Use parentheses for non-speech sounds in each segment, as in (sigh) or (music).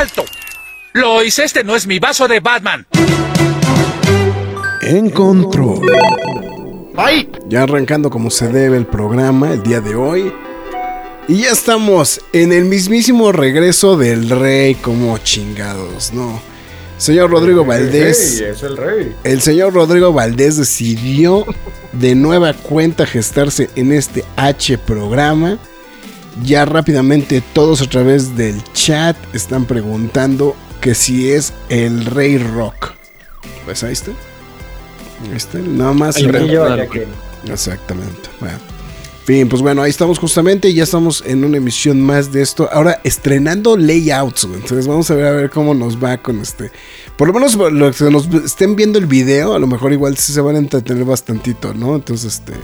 ¡Alto! Lois, este no es mi vaso de Batman. En control. ¡Ay! Ya arrancando como se debe el programa el día de hoy. Y ya estamos en el mismísimo regreso del rey como chingados, ¿no? Señor Rodrigo Valdés. es el rey. El señor Rodrigo Valdés decidió de nueva cuenta gestarse en este H programa ya rápidamente todos a través del chat están preguntando que si es el Rey Rock. Pues ahí está. Ahí está, nada más. Exactamente. Bueno. Bien, pues bueno, ahí estamos justamente, ya estamos en una emisión más de esto. Ahora estrenando layouts, entonces vamos a ver a ver cómo nos va con este. Por lo menos los que nos estén viendo el video, a lo mejor igual sí se van a entretener bastantito, ¿no? Entonces, este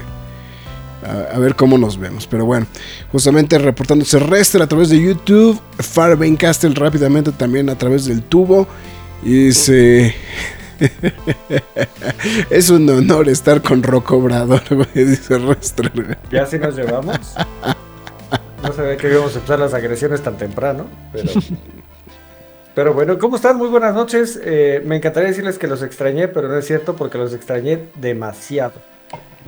a, ver cómo nos vemos. Pero bueno, justamente reportándose Rester a través de YouTube, Farbane Castle rápidamente también a través del tubo. Y dice. (laughs) es un honor estar con Rocco Obrador, (laughs) dice. ¿Ya así nos llevamos? No sabía que íbamos a empezar las agresiones tan temprano, pero. Pero bueno, ¿cómo están? Muy buenas noches. Eh, me encantaría decirles que los extrañé, pero no es cierto porque los extrañé demasiado.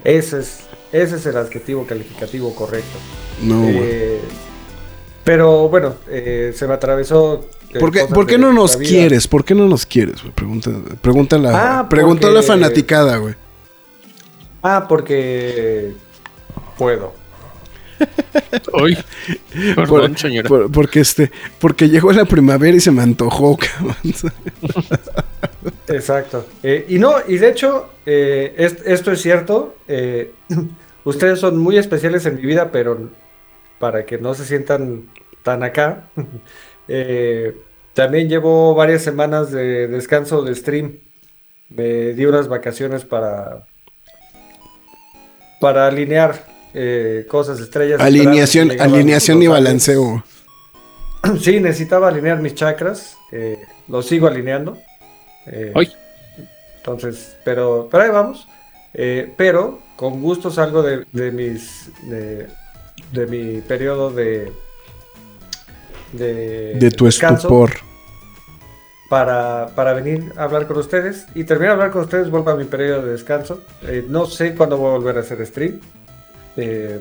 Ese es ese es el adjetivo calificativo correcto. No. Eh, pero bueno, eh, se me atravesó. Eh, ¿Por qué, ¿por qué no nos quieres? ¿Por qué no nos quieres? Pregunta, pregunta la, ah, preguntó la fanaticada, güey. Ah, porque puedo. (laughs) Hoy. Perdón, señora. porque este, porque llegó la primavera y se me antojó, (laughs) cabrón. (laughs) Exacto. Eh, y no, y de hecho, eh, esto es cierto. Eh, (clears throat) ustedes son muy especiales en mi vida, pero para que no se sientan tan acá, (laughs) también llevo varias semanas de descanso de stream. Me di unas vacaciones para para alinear cosas, estrellas. Alineación, alineación y balanceo. (clears throat) Sí, necesitaba alinear mis chakras. lo sigo alineando. Eh, entonces, pero, pero ahí vamos. Eh, pero con gusto salgo de, mis de, mi periodo de de, tu estupor. para, para, venir a hablar con ustedes. Y terminar de hablar con ustedes vuelvo a mi periodo de descanso. Eh, no sé cuándo voy a volver a hacer stream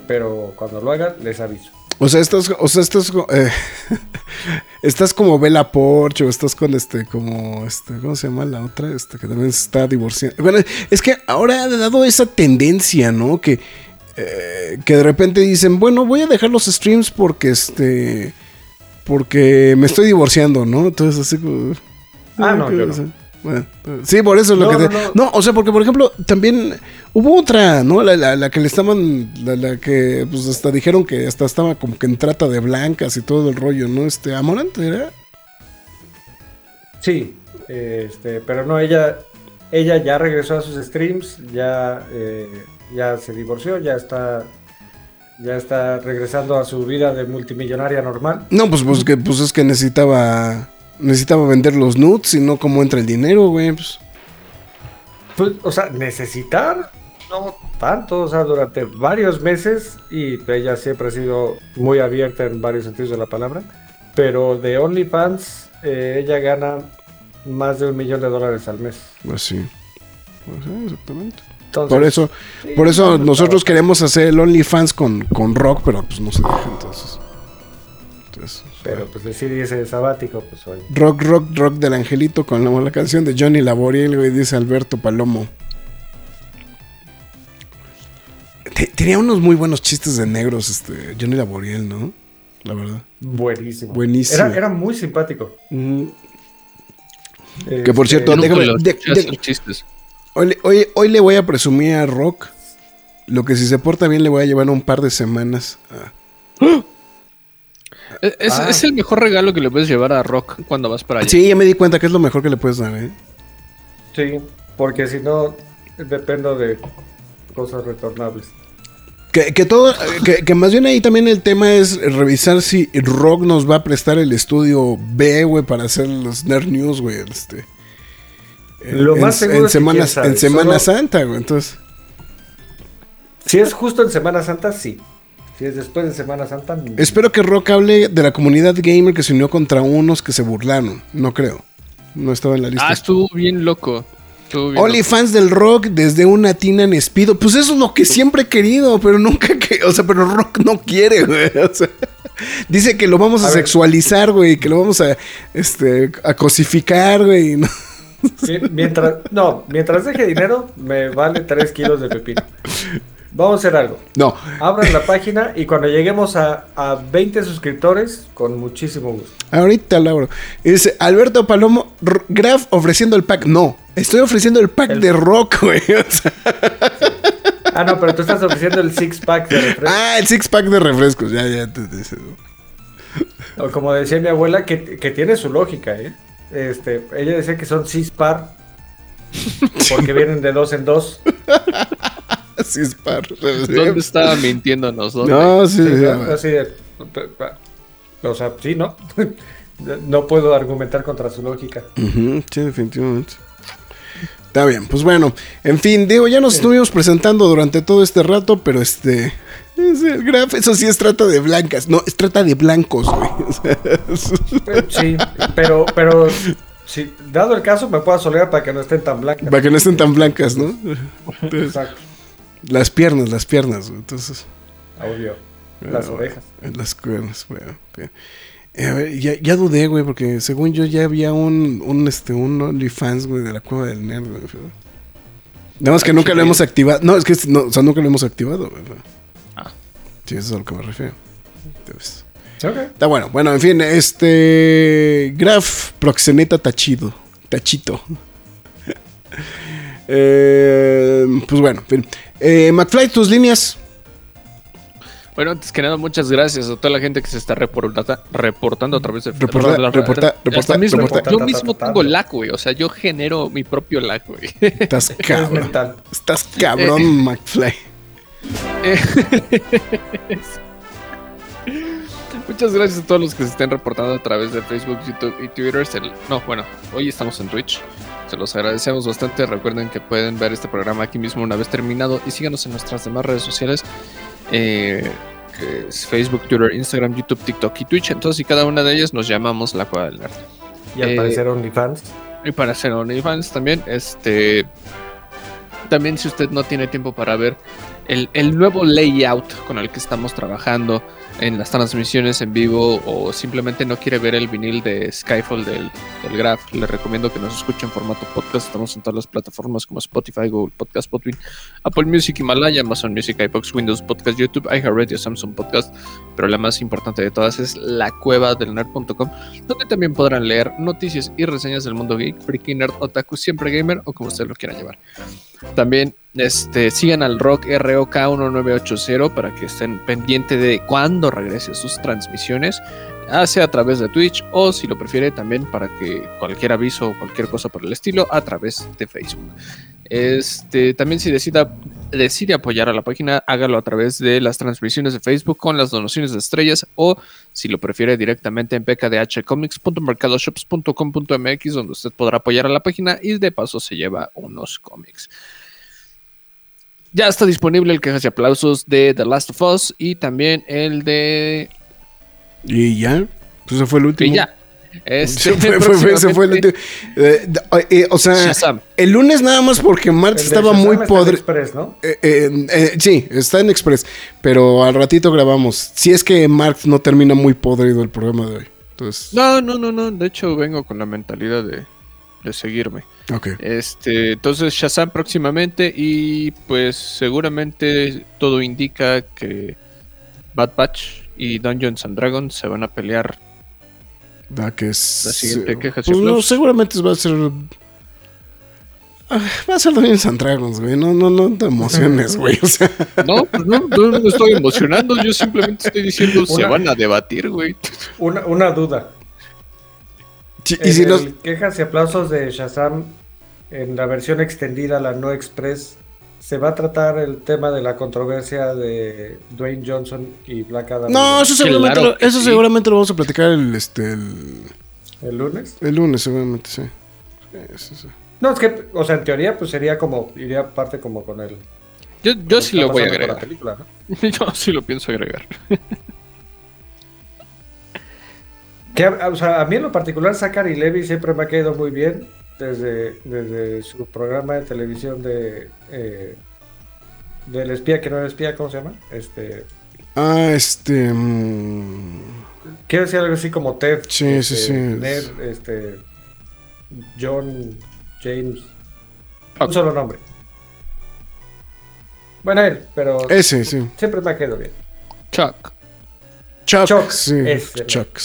pero cuando lo haga les aviso o sea, estás, o sea, estás, eh, (laughs) estás como Bella Porch o estás con este, como, este, ¿cómo se llama la otra? Este, que también se está divorciando. Bueno, es que ahora ha dado esa tendencia, ¿no? Que, eh, que de repente dicen, bueno, voy a dejar los streams porque, este, porque me estoy divorciando, ¿no? Entonces, así como... Ah, no, yo no. Bueno, sí, por eso es lo que... No, o sea, porque por ejemplo, también hubo otra, ¿no? La, que le estaban, la, que pues hasta dijeron que hasta estaba como que en trata de blancas y todo el rollo, ¿no? Este, Amorante era. Sí, este, pero no, ella, ella ya regresó a sus streams, ya, eh, ya se divorció, ya está ya está regresando a su vida de multimillonaria normal. No, pues, pues, que, pues es que necesitaba necesitaba vender los nuts y no cómo entra el dinero, güey. Pues. pues. o sea, necesitar no tanto, o sea, durante varios meses y ella siempre ha sido muy abierta en varios sentidos de la palabra, pero de OnlyFans eh, ella gana más de un millón de dólares al mes. Pues sí, pues sí exactamente. por eso, por eso nosotros queremos hacer el OnlyFans con, con rock, pero pues no se deja entonces. Pero pues decir ese sabático, pues hoy. Rock, rock, rock del angelito con la, canción de Johnny Laboriel, güey, dice Alberto Palomo. Tenía unos muy buenos chistes de negros, este, Johnny Laboriel, ¿no? La verdad. Buenísimo. Buenísimo. Era, muy simpático. que por cierto, este, déjame. Hoy, hoy, hoy, le voy a presumir a Rock. Lo que si se porta bien le voy a llevar un par de semanas. Es, es- Ah. es el mejor regalo que le puedes llevar a Rock cuando vas para allá. Sí, ya me di cuenta que es lo mejor que le puedes dar, ¿eh? Sí, porque si no, dependo de cosas retornables. Que, que todo, que, que más bien ahí también el tema es revisar si Rock nos va a prestar el estudio B, güey, para hacer los Nerd News, güey. Este, Lo en, más seguro en es que Semana, sabe, en Semana solo- Santa, güey. Entonces, Si es justo en Semana Santa, sí. Si es después de Semana Santa, espero que Rock hable de la comunidad gamer que se unió contra unos que se burlaron. No creo. No estaba en la lista. Ah, estuvo bien loco. Estuvo bien loco. fans del rock desde una tina en Espido. Pues eso es lo que siempre he querido, pero nunca que. O sea, pero rock no quiere, güey. (laughs) O sea, dice que lo vamos a, sexualizar, güey. Que lo vamos a, este, a cosificar, güey. ¿no? Sí, Mientras, no, mientras deje dinero, me vale 3 kilos de pepino. (laughs) Vamos a hacer algo. No. Abran la página y cuando lleguemos a, a 20 suscriptores, con muchísimo gusto. Ahorita, Lauro. Dice Alberto Palomo, Graf ofreciendo el pack. No, estoy ofreciendo el pack El- de rock, güey. (laughs) O sea, Ah, no, pero tú estás ofreciendo el six pack de refresco. ah, el six pack de refrescos. Ya, ya. O como decía mi abuela, que, que tiene su lógica, ¿eh? Este, ella decía que son six par. Porque vienen de dos en dos. (laughs) Six pack. ¿Dónde estaba mintiéndonos? ¿Dónde? No, sí. Sí, sí, ¿no? Así de. O sea, sí, ¿no? (laughs) No puedo argumentar contra su lógica. Ujú, sí, definitivamente. Está bien, pues bueno, en fin, digo, ya nos estuvimos presentando durante todo este rato, pero este. Es el graf, eso sí es trata de blancas. No, es trata de blancos, güey. (laughs) Eh, Sí, pero, pero si dado el caso, me puedo solear para que no estén tan blancas. para que no estén tan blancas, ¿no? Entonces, Exacto, las piernas, las piernas, güey, entonces. obvio. Las Ah, orejas. bueno, Las cuernas, bueno. ok. Eh, a ver, ya, ya dudé, güey, porque según yo ya había un, un, este, un OnlyFans, güey, de la cueva del nerd, güey. Nada más que nunca lo hemos activado. No, es que no, o sea, nunca lo hemos activado, güey. Ah. Sí, eso es a lo que me refiero. Entonces, Ok. está bueno. Bueno, en fin, este. Graf Proxeneta Tachido. Tachito. (laughs) Eh, pues bueno, en fin. Eh, McFly, tus líneas. Bueno, antes que nada, muchas gracias a toda la gente que se está reporta- reportando a través de Reporta- reporta- reporta- mismo, reporta- Yo mismo tengo lag, güey. O sea, yo genero mi propio lag, güey. Estás (laughs) Es cabrón. Estás cabrón, McFly. (laughs) Muchas gracias a todos los que se estén reportando a través de Facebook, YouTube y Twitter. No, bueno, hoy estamos en Twitch. Se los agradecemos bastante. Recuerden que pueden ver este programa aquí mismo una vez terminado y síganos en nuestras demás redes sociales. eh, que es Facebook, Twitter, Instagram, YouTube, TikTok y Twitch. Entonces, y cada una de ellas nos llamamos La Cueva del Nerd. Y al Eh, parecer OnlyFans. Y para hacer OnlyFans también, este. También, si usted no tiene tiempo para ver el, el nuevo layout con el que estamos trabajando en las transmisiones en vivo o simplemente no quiere ver el vinil de Skyfall del, Graph, le recomiendo que nos escuche en formato podcast. Estamos en todas las plataformas como Spotify, Google Podcast, Podbean, Apple Music, Himalaya, Amazon Music, iBox, Windows Podcast, YouTube, iHeartRadio, Samsung Podcast. Pero la más importante de todas es la cueva del nerd.com donde también podrán leer noticias y reseñas del mundo geek, freaky, nerd, otaku, siempre gamer o como ustedes lo quieran llevar. También este, sigan al Rock ROK 1980 para que estén pendientes de cuándo regrese sus transmisiones, sea a través de Twitch o si lo prefiere también para que cualquier aviso o cualquier cosa por el estilo a través de Facebook. Este, también si decida, decide apoyar a la página, hágalo a través de las transmisiones de Facebook con las donaciones de estrellas o si lo prefiere directamente en pkdhcomics.mercadoshops.com.mx donde usted podrá apoyar a la página y de paso se lleva unos cómics. Ya está disponible el quejas y aplausos de The Last of Us y también el de... Y ya. Pues ese fue el último. Y ya. Este, fue, fue- fue- ese fue el último. Eh, d- eh, o sea, Shazam. el lunes nada más porque de estaba Shazam muy está en podre. Express, ¿no? Eh, eh, eh, sí, está en Express. Pero al ratito grabamos. Si es que Marx no termina muy podrido el programa de hoy. Entonces, No, no, no, no. De hecho, vengo con la mentalidad de, de seguirme. ok. Este, entonces Shazam próximamente y pues seguramente todo indica que Bad Batch y Dungeons and Dragons se van a pelear. Da que es. La siguiente queja, sí, pues no, seguramente va a ser. Va a ser Dungeons and Dragons, güey. No, no, no te emociones, (laughs) güey. O sea, No, pues no, no me estoy emocionando. Yo simplemente estoy diciendo se Una- van a debatir, güey. Una, una duda. Sí, y En si el nos. quejas y aplausos de Shazam en la versión extendida, la no express, se va a tratar el tema de la controversia de Dwayne Johnson y Black Adam No, eso Claro seguramente, lo, eso sí. seguramente lo vamos a platicar el, este, el, el lunes. el lunes, seguramente, sí. Sí, sí, sí. No, es que, o sea, en teoría, pues sería como, iría parte como con el. Yo, yo sí lo voy a agregar. película, ¿no? (laughs) Yo sí lo pienso agregar. Que, o sea, a mí en lo particular, Zachary Levy siempre me ha caído muy bien desde, desde su programa de televisión de. eh, del espía que no era espía, ¿cómo se llama? Este. Ah, este. mm, Quiero decir algo así como Ted. Sí, este, sí, sí. Ned, este. John James. Un solo nombre. Bueno, él, pero ese, sí. siempre me ha quedado bien. Chuck. Chuck. Chuck, sí. ese, Chuck.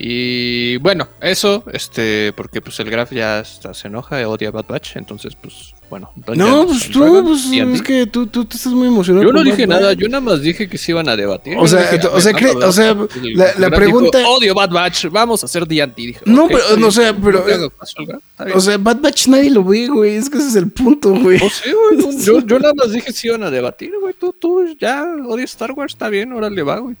Y bueno, eso, este, porque pues el Graf ya hasta se enoja, odia Bad Batch, entonces pues bueno. No, pues tú, pues es que tú, tú, tú estás muy emocionado. Yo no dije Bad nada, yo nada más dije que se iban a debatir. O sea, dije, o sea, ver, o sea, la- la Graf dijo, pregunta- Odio Bad Batch, vamos a hacer D&D. No, pero, no, o sea, pero-. O sea, Bad Batch nadie lo ve, güey. Es que ese es el punto, güey. No sé, güey, (laughs) no, yo, yo nada más dije que se iban a debatir, güey. Tú, tú ya odias Star Wars, está bien, órale va, güey.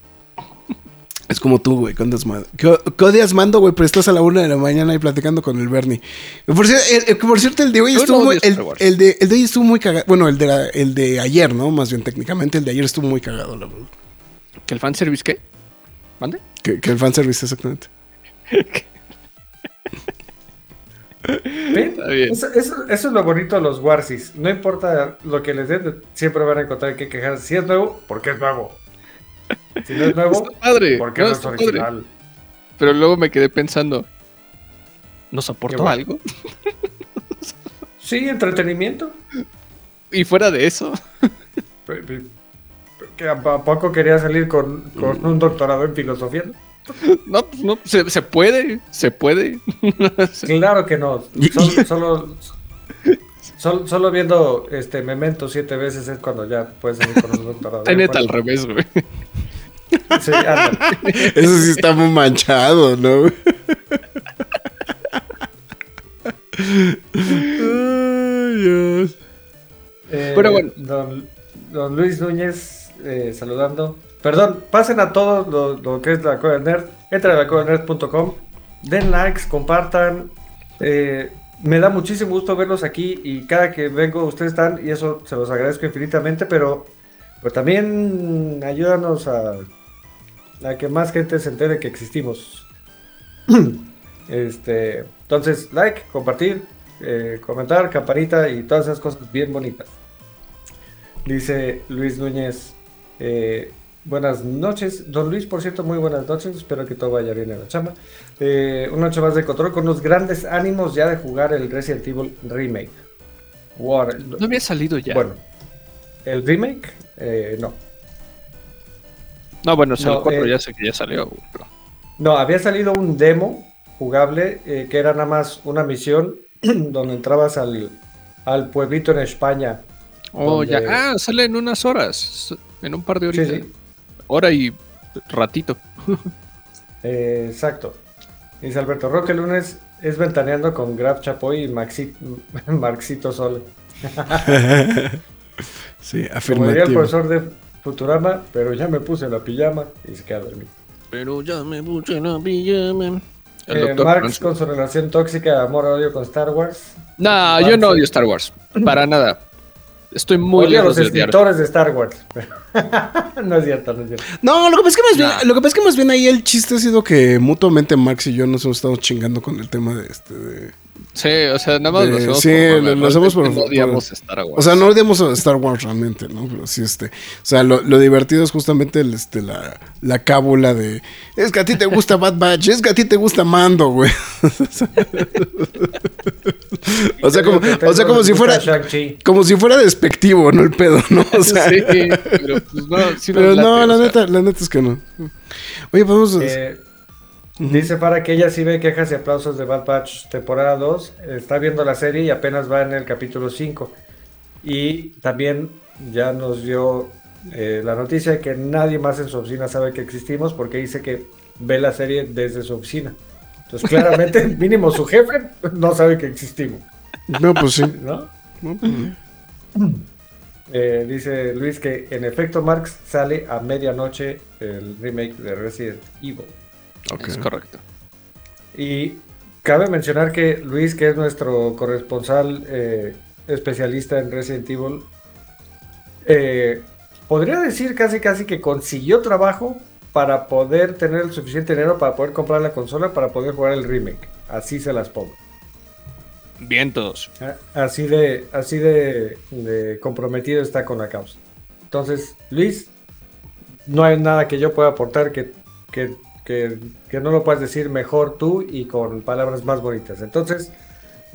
Es como tú, güey, con que odias Mando, güey, pero estás a la una de la mañana ahí platicando con el Bernie. Por cierto, el, el- por cierto, el de hoy Yo estuvo no muy. odio El, Star Wars. el de, el de hoy estuvo muy cagado. Bueno, el de, la- el de ayer, ¿no? Más bien técnicamente, el de ayer estuvo muy cagado, la verdad. ¿Que el fanservice qué? ¿Mande? Que, que el fanservice, exactamente. ¿Ven? Está bien. Eso, eso- eso es lo bonito de los Warsis. No importa lo que les den, siempre van a encontrar que quejarse. Si es nuevo, porque es nuevo. Si no es nuevo, padre. porque no, no es padre. original. Pero luego me quedé pensando, ¿nos aportó bueno. algo? (laughs) Sí, entretenimiento. Y fuera de eso, ¿Que ¿A poco quería salir con, con un doctorado en filosofía? no, pues no, se, se puede, se puede. (laughs) Claro que no. Solo, (laughs) solo, solo, solo viendo este Memento siete veces es cuando ya puedes salir con un doctorado. Está neta al revés, güey. Sí. Eso sí está muy manchado, ¿no? Ay, Dios. Eh, Pero bueno. Don, don Luis Núñez eh, saludando. Perdón, pasen a todos lo, lo que es la Cueva del Nerd. Entren a la cueva del nerd.com. Den likes, compartan. Eh, me da muchísimo gusto verlos aquí y cada que vengo ustedes están y eso se los agradezco infinitamente, pero, pero también ayúdanos a, a que más gente se entere que existimos. (clears throat) este, entonces, like, compartir, eh, comentar, campanita y todas esas cosas bien bonitas. Dice Luis Núñez, eh, buenas noches. Don Luis, por cierto, muy buenas noches. Espero que todo vaya bien en la chamba. Eh, una noche más de control con unos grandes ánimos ya de jugar el Resident Evil Remake. War- No había salido ya. Bueno, el remake, eh, no. No, bueno, no, el 4 eh, ya sé que ya salió, pero- No, había salido un demo jugable eh, que era nada más una misión (clears throat) donde entrabas al, al pueblito en España. Oh, donde- ya. Ah, sale en unas horas. En un par de Sí, horitas. sí. Hora y ratito. (laughs) Eh, exacto. Dice Alberto Roque lunes es ventaneando con Graf Chapoy y Maxi- (laughs) Marxito Sol. (laughs) Sí, Como diría el afirmativo. profesor de Futurama, pero ya me puse la pijama y se queda dormido. Pero ya me puse la pijama. El Eh, doctor Marx con su relación tóxica de amor-odio con Star Wars. No, yo no odio Star Wars. Para nada. Estoy muy Odio a lejos los de odiar. escritores de Star Wars. (laughs) no es cierto, no es cierto. No, lo que pasa es que más bien, Nah. lo que pasa es que más bien ahí el chiste ha sido que mutuamente Max y yo nos hemos estado chingando con el tema de este de- Sí, o sea, nada más lo De- hacemos sí, por lo- lo hacemos por- no por- odiamos Star Wars. O sea, no odiamos a Star Wars realmente, ¿no? Pero sí, este. O sea, lo, lo divertido es justamente el, este, la, la cábula de. Es que a ti te gusta Bad Batch, es que a ti te gusta Mando, güey. (laughs) o sea, como, o sea, como si fuera. Como si fuera despectivo, ¿no? El pedo, ¿no? O sea, sí, pero pues no, sí pero late, no, o la sea. neta, la neta es que no. Oye, podemos. Eh, Dice para que ella sí ve quejas y aplausos de Bad Batch temporada 2. Está viendo la serie y apenas va en el capítulo 5. Y también ya nos dio eh, la noticia de que nadie más en su oficina sabe que existimos porque dice que ve la serie desde su oficina. Entonces, claramente, (laughs) mínimo su jefe no sabe que existimos. No, pues sí. ¿no? No, pues sí. (clears throat) Eh, dice Luis que en efecto Marx sale a medianoche el remake de Resident Evil. Ok. Es correcto. Y cabe mencionar que Luis, que es nuestro corresponsal eh, especialista en Resident Evil, eh, podría decir casi casi que consiguió trabajo para poder tener el suficiente dinero para poder comprar la consola para poder jugar el remake. Así se las pongo. Vientos. Así de, así de, de comprometido está con la causa. Entonces, Luis, no hay nada que yo pueda aportar que, que, que- no lo puedas decir mejor tú y con palabras más bonitas. Entonces,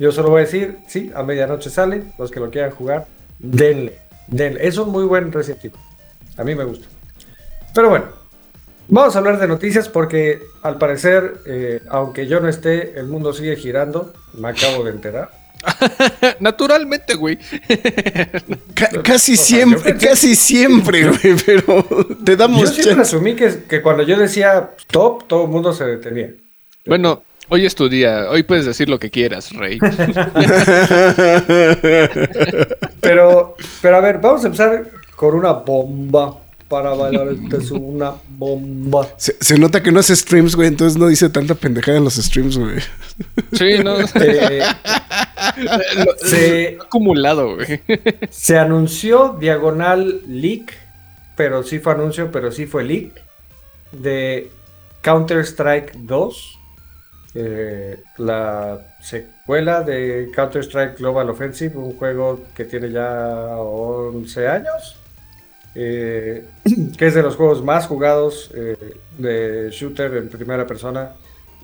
yo solo voy a decir, sí, a medianoche sale, los que lo quieran jugar, denle, denle. Es un muy buen Evil. A mí me gusta. Pero bueno, vamos a hablar de noticias porque al parecer, eh, aunque yo no esté, el mundo sigue girando. Me acabo de enterar. (laughs) Naturalmente, güey. Ca- casi O sea, siempre, yo pensé- casi siempre, (laughs) güey, pero te Yo damos siempre chance. asumí que, que cuando yo decía stop, todo el mundo se detenía. Bueno, hoy es tu día. Hoy puedes decir lo que quieras, Rey. (laughs) Pero, pero a ver, vamos a empezar con una bomba para bailar. Esta es una bomba. Se, se nota que no hace streams, güey, entonces no dice tanta pendejada en los streams, güey. Sí, no. (laughs) Eh, se, acumulado, güey. se anunció diagonal leak, pero sí fue anuncio, pero sí fue leak, de Counter-Strike 2. eh, la secuela de Counter-Strike Global Offensive, un juego que tiene ya 11 años, eh, (clears throat) que es de los juegos más jugados eh, de shooter en primera persona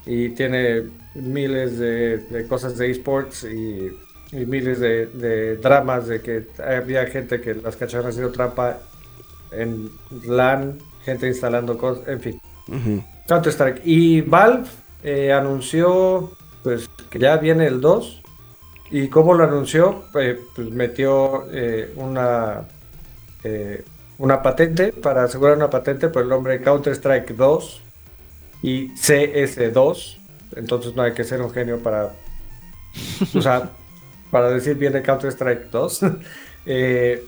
y tiene miles de, de cosas de esports y, y miles de, de dramas de que había gente que las cacharon haciendo trampa en LAN, gente instalando cosas, en fin. Counter Strike. Y Valve eh, anunció pues que ya viene el 2. ¿Y cómo lo anunció? Eh, pues metió eh, una, eh, una patente para asegurar una patente por el nombre Counter Strike 2 y CS2. Entonces no hay que ser un genio para, o sea, (laughs) para decir bien de Counter Strike 2. (laughs) Eh,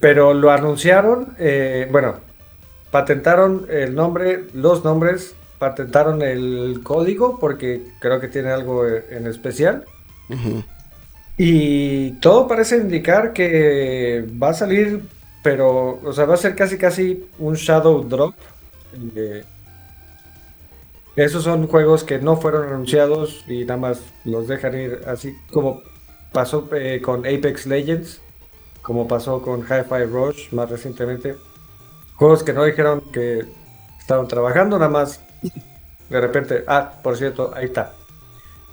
pero lo anunciaron, eh, bueno, patentaron el nombre, los nombres, patentaron el código porque creo que tiene algo eh, en especial. Y todo parece indicar que va a salir, pero, o sea, va a ser casi casi un Shadow Drop. Eh, esos son juegos que no fueron anunciados y nada más los dejan ir así como pasó eh, con Apex Legends, como pasó con Hi-Fi Rush más recientemente. Juegos que no dijeron que estaban trabajando, nada más de repente, ah, por cierto, ahí está.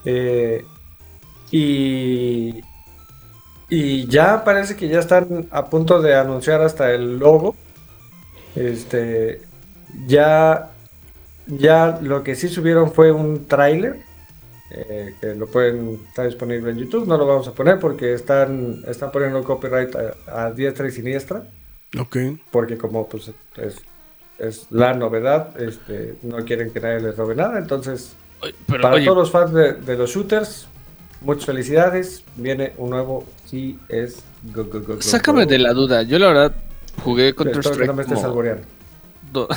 Eh, y, y ya parece que ya están a punto de anunciar hasta el logo. Este, ya, ya lo que sí subieron fue un tráiler. eh, que lo pueden estar disponible en YouTube. No lo vamos a poner porque están, están poniendo copyright a, a diestra y siniestra. Ok. Porque como pues es, es la novedad, este, no quieren que nadie les robe nada. Entonces, Oye, Pero, para oye, todos los fans de, de los shooters, muchas felicidades. Viene un nuevo CS. Go, go, go, go, sácame de la duda. Yo, la verdad, jugué Counter Strike. No me estés do-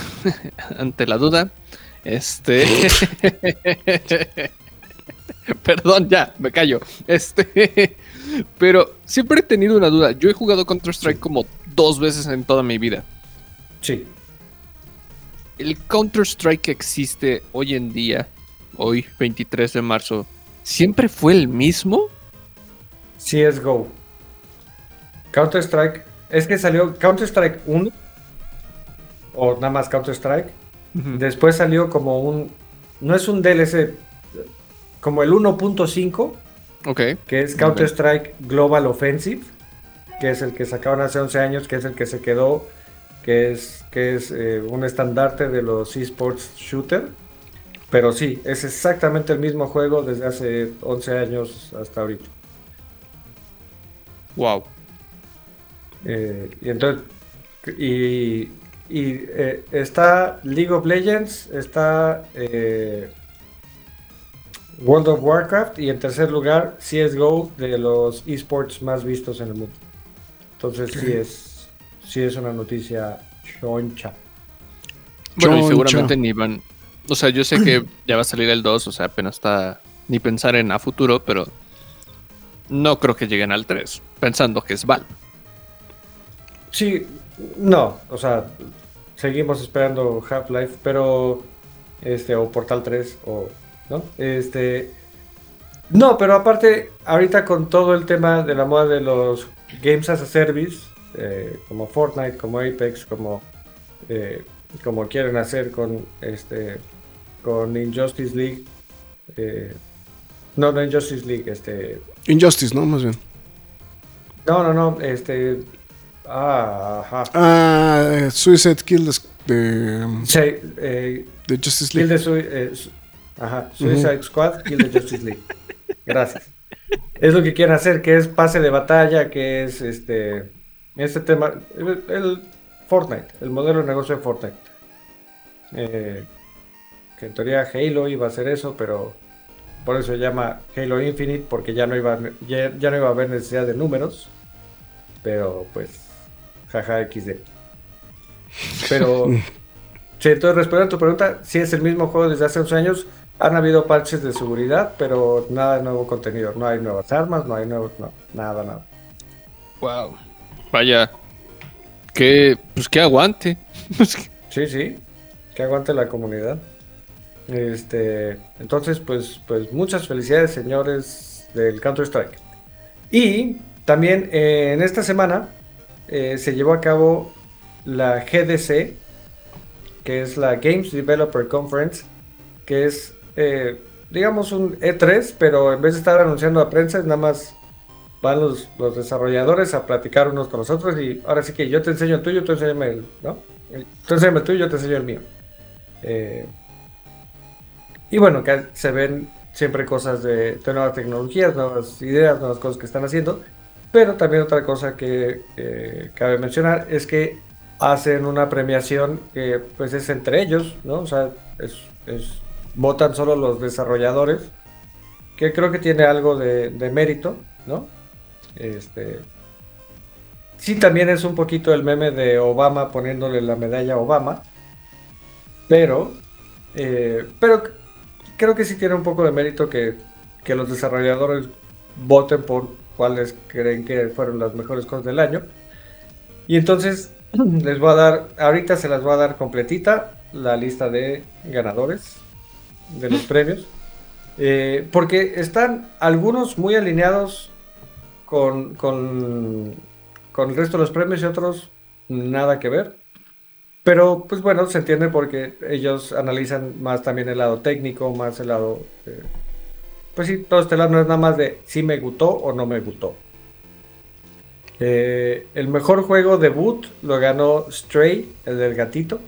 ante la duda. Este. Perdón, ya, me callo. Este. Pero siempre he tenido una duda. Yo he jugado Counter Strike como dos veces en toda mi vida. Sí. El Counter Strike existe hoy en día, hoy 23 de marzo, ¿siempre fue el mismo? CSGO. Counter Strike. Es que salió Counter Strike 1. O nada más Counter Strike. Después salió como un. No es un DLC. Como el 1.5. Ok. que es Counter Strike Global Offensive, que es el que sacaron hace 11 años, que es el que se quedó, que es, que es eh, un estandarte de los esports shooter. Pero sí, es exactamente el mismo juego desde hace 11 años hasta ahorita. Wow. Eh, y entonces, y, y, eh, está League of Legends, está eh, World of Warcraft y en tercer lugar CSGO de los esports más vistos en el mundo. Entonces sí es, sí es una noticia choncha. Bueno, y seguramente ni van. O sea, yo sé que ya va a salir el 2, o sea, apenas está ni pensar en a futuro, pero no creo que lleguen al 3, pensando que es Valve. Sí, no, o sea, seguimos esperando Half-Life, pero este o Portal 3 o no, este no, pero aparte ahorita con todo el tema de la moda de los games as a service, eh, como Fortnite, como Apex, como eh, como quieren hacer con este con Injustice League, eh, no, no Injustice League, este, Injustice, ¿no? Más bien. no, no, no, este, ah, ajá. Ah, Suicide Kill de, de, Sí, eh, de Justice Kill League. the Sui- eh, su- ajá, Suicide Squad, Kill the Justice League. Gracias. Es lo que quieren hacer, que es pase de batalla, que es este este tema, el, el Fortnite, el modelo de negocio de Fortnite. Eh, que en teoría Halo iba a hacer eso, pero por eso se llama Halo Infinite, porque ya no iba, ya, ya no iba a haber necesidad de números. Pero pues, jaja XD. Pero (laughs) Sí, entonces respondiendo a tu pregunta, sí es el mismo juego desde hace 11 años. Han habido parches de seguridad, pero nada de nuevo contenido. No hay nuevas armas, no hay nuevos, no, nada, nada. Wow. Vaya. Que, pues que aguante. (laughs) Sí, sí, que aguante la comunidad. Este, entonces, pues, pues muchas felicidades, señores del Counter Strike. Y también eh, en esta semana eh, se llevó a cabo la GDC, que es la Games Developer Conference, que es, eh, digamos, un E3, pero en vez de estar anunciando a prensa, es nada más van los, los desarrolladores a platicar unos con los otros y ahora sí que yo te enseño el tuyo, tú enséñame el, ¿no? Tú enséñame el tuyo, yo te enseño el mío. Y bueno, que se ven siempre cosas de, nuevas tecnologías, nuevas ideas, nuevas cosas que están haciendo. Pero también otra cosa que eh, cabe mencionar es que hacen una premiación que pues es entre ellos, ¿no? O sea, es, votan solo los desarrolladores, que creo que tiene algo de, mérito, ¿no? Este, sí, también es un poquito el meme de Obama poniéndole la medalla a Obama, pero, eh, pero creo que sí tiene un poco de mérito que, que los desarrolladores voten por cuáles creen que fueron las mejores cosas del año. Y entonces les voy a dar, ahorita se las voy a dar completita la lista de ganadores de los premios. Eh, porque están algunos muy alineados con, con, con el resto de los premios y otros nada que ver. Pero pues bueno, se entiende porque ellos analizan más también el lado técnico, más el lado... eh, pues sí, todo este lado no es nada más de si me gustó o no me gustó. Eh, el mejor juego debut lo ganó Stray, el del gatito.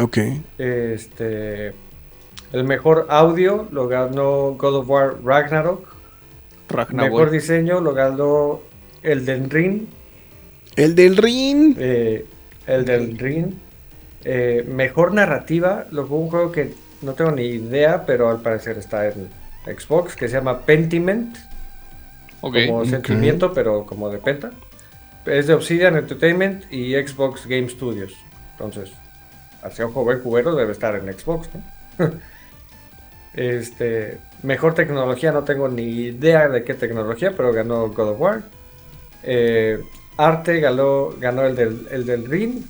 Ok. Este, el mejor audio lo ganó God of War Ragnarok. Ragnarok. Mejor diseño lo ganó el del Ring. El del ring. eh, el del Ring. Eh, mejor narrativa, lo fue un juego que no tengo ni idea, pero al parecer está en Xbox, que se llama Pentiment, como sentimiento, pero como de penta. Es de Obsidian Entertainment y Xbox Game Studios. Entonces, hacia ojo buen cubero debe estar en Xbox, ¿no? (laughs) este, mejor tecnología, no tengo ni idea de qué tecnología, pero ganó God of War. Eh, arte ganó, ganó el del, el del Ring.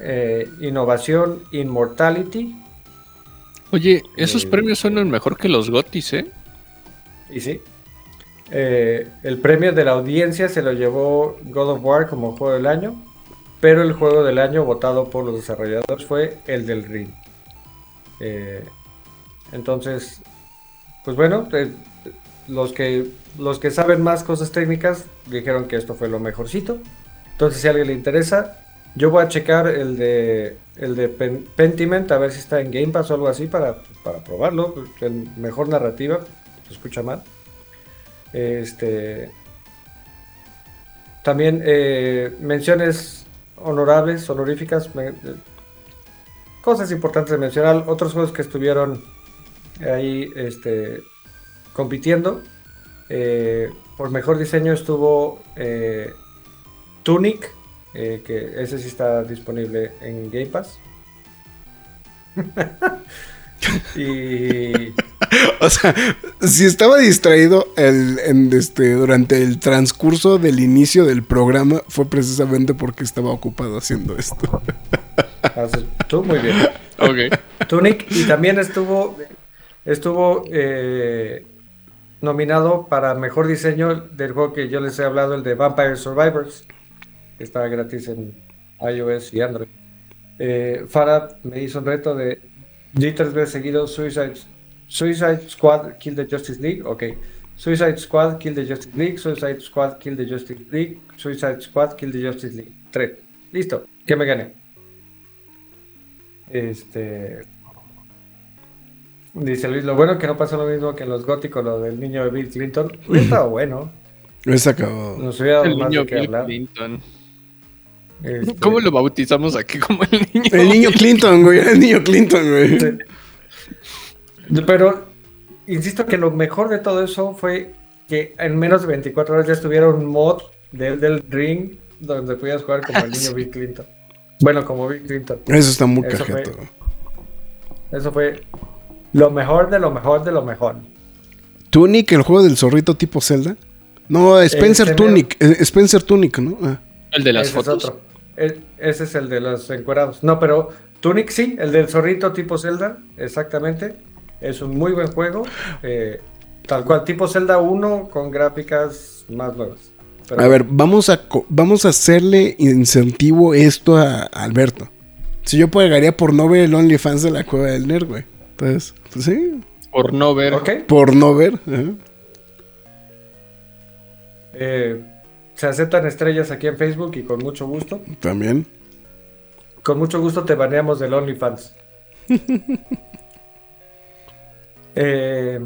Eh, innovación, Immortality. Oye, esos Eh, premios suenan mejor que los Gotis, ¿eh? Y sí. Eh, el premio de la audiencia se lo llevó God of War como juego del año, pero el juego del año votado por los desarrolladores fue el del Ring. Eh, entonces, pues bueno, los que los que saben más cosas técnicas dijeron que esto fue lo mejorcito. Entonces, si a alguien le interesa, Yo voy a checar el de el de Pen- Pentiment, a ver si está en Game Pass o algo así para, para probarlo. El mejor narrativa, se escucha mal. Este. También eh, menciones honorables, honoríficas, cosas importantes de mencionar. Otros juegos que estuvieron ahí este, compitiendo. Eh, por mejor diseño estuvo eh, Tunic, eh, que ese sí está disponible en Game Pass. (laughs) y (laughs) O sea, si estaba distraído el, en este, durante el transcurso del inicio del programa, fue precisamente porque estaba ocupado haciendo esto. haces tú muy bien. Ok. Tunic y también estuvo estuvo eh, nominado para mejor diseño del juego que yo les he hablado, el de Vampire Survivors, que está gratis en iOS y Android. Eh, Farad me hizo un reto de di tres veces seguido Suicide, Suicide Squad Kill the Justice League, ok. Suicide Squad Kill the Justice League, Suicide Squad Kill the Justice League, Suicide Squad Kill the Justice League. Tres. Listo, que me gané. Este. Dice Luis, lo bueno que no pasó lo mismo que en los góticos, lo del niño de Bill Clinton. Hubiera estado bueno. Se acabó. Nos hubiera dado El más niño de qué Bill hablar. Clinton. Este, ¿Cómo lo bautizamos aquí como el niño? El niño Clinton, güey. El niño Clinton, güey. Sí. Pero, insisto que lo mejor de todo eso fue que en menos de 24 horas ya estuviera un mod del, del Ring donde pudieras jugar como el niño (laughs) Bill Clinton. Bueno, como Bill Clinton. Eso está muy Eso cajeto. Eso fue lo mejor de lo mejor de lo mejor. Tunic, el juego del zorrito tipo Zelda. No, Spencer Ese Tunic. eh, Spencer Tunic, ¿no? Ah. El de las Ese es fotos. otro. Ese es el de los encuerados. No, pero Tunic sí, el del zorrito tipo Zelda, exactamente. Es un muy buen juego. eh, tal cual, tipo Zelda 1 con gráficas más nuevas. Pero A ver, vamos a, vamos a hacerle incentivo esto a, Alberto. Si yo pagaría por no ver el OnlyFans de la cueva del nerd, güey. Entonces, pues sí, Por no ver. Ok. por no ver. ajá. eh, se aceptan estrellas aquí en Facebook y con mucho gusto. También. Con mucho gusto te baneamos del OnlyFans. (laughs) Eh,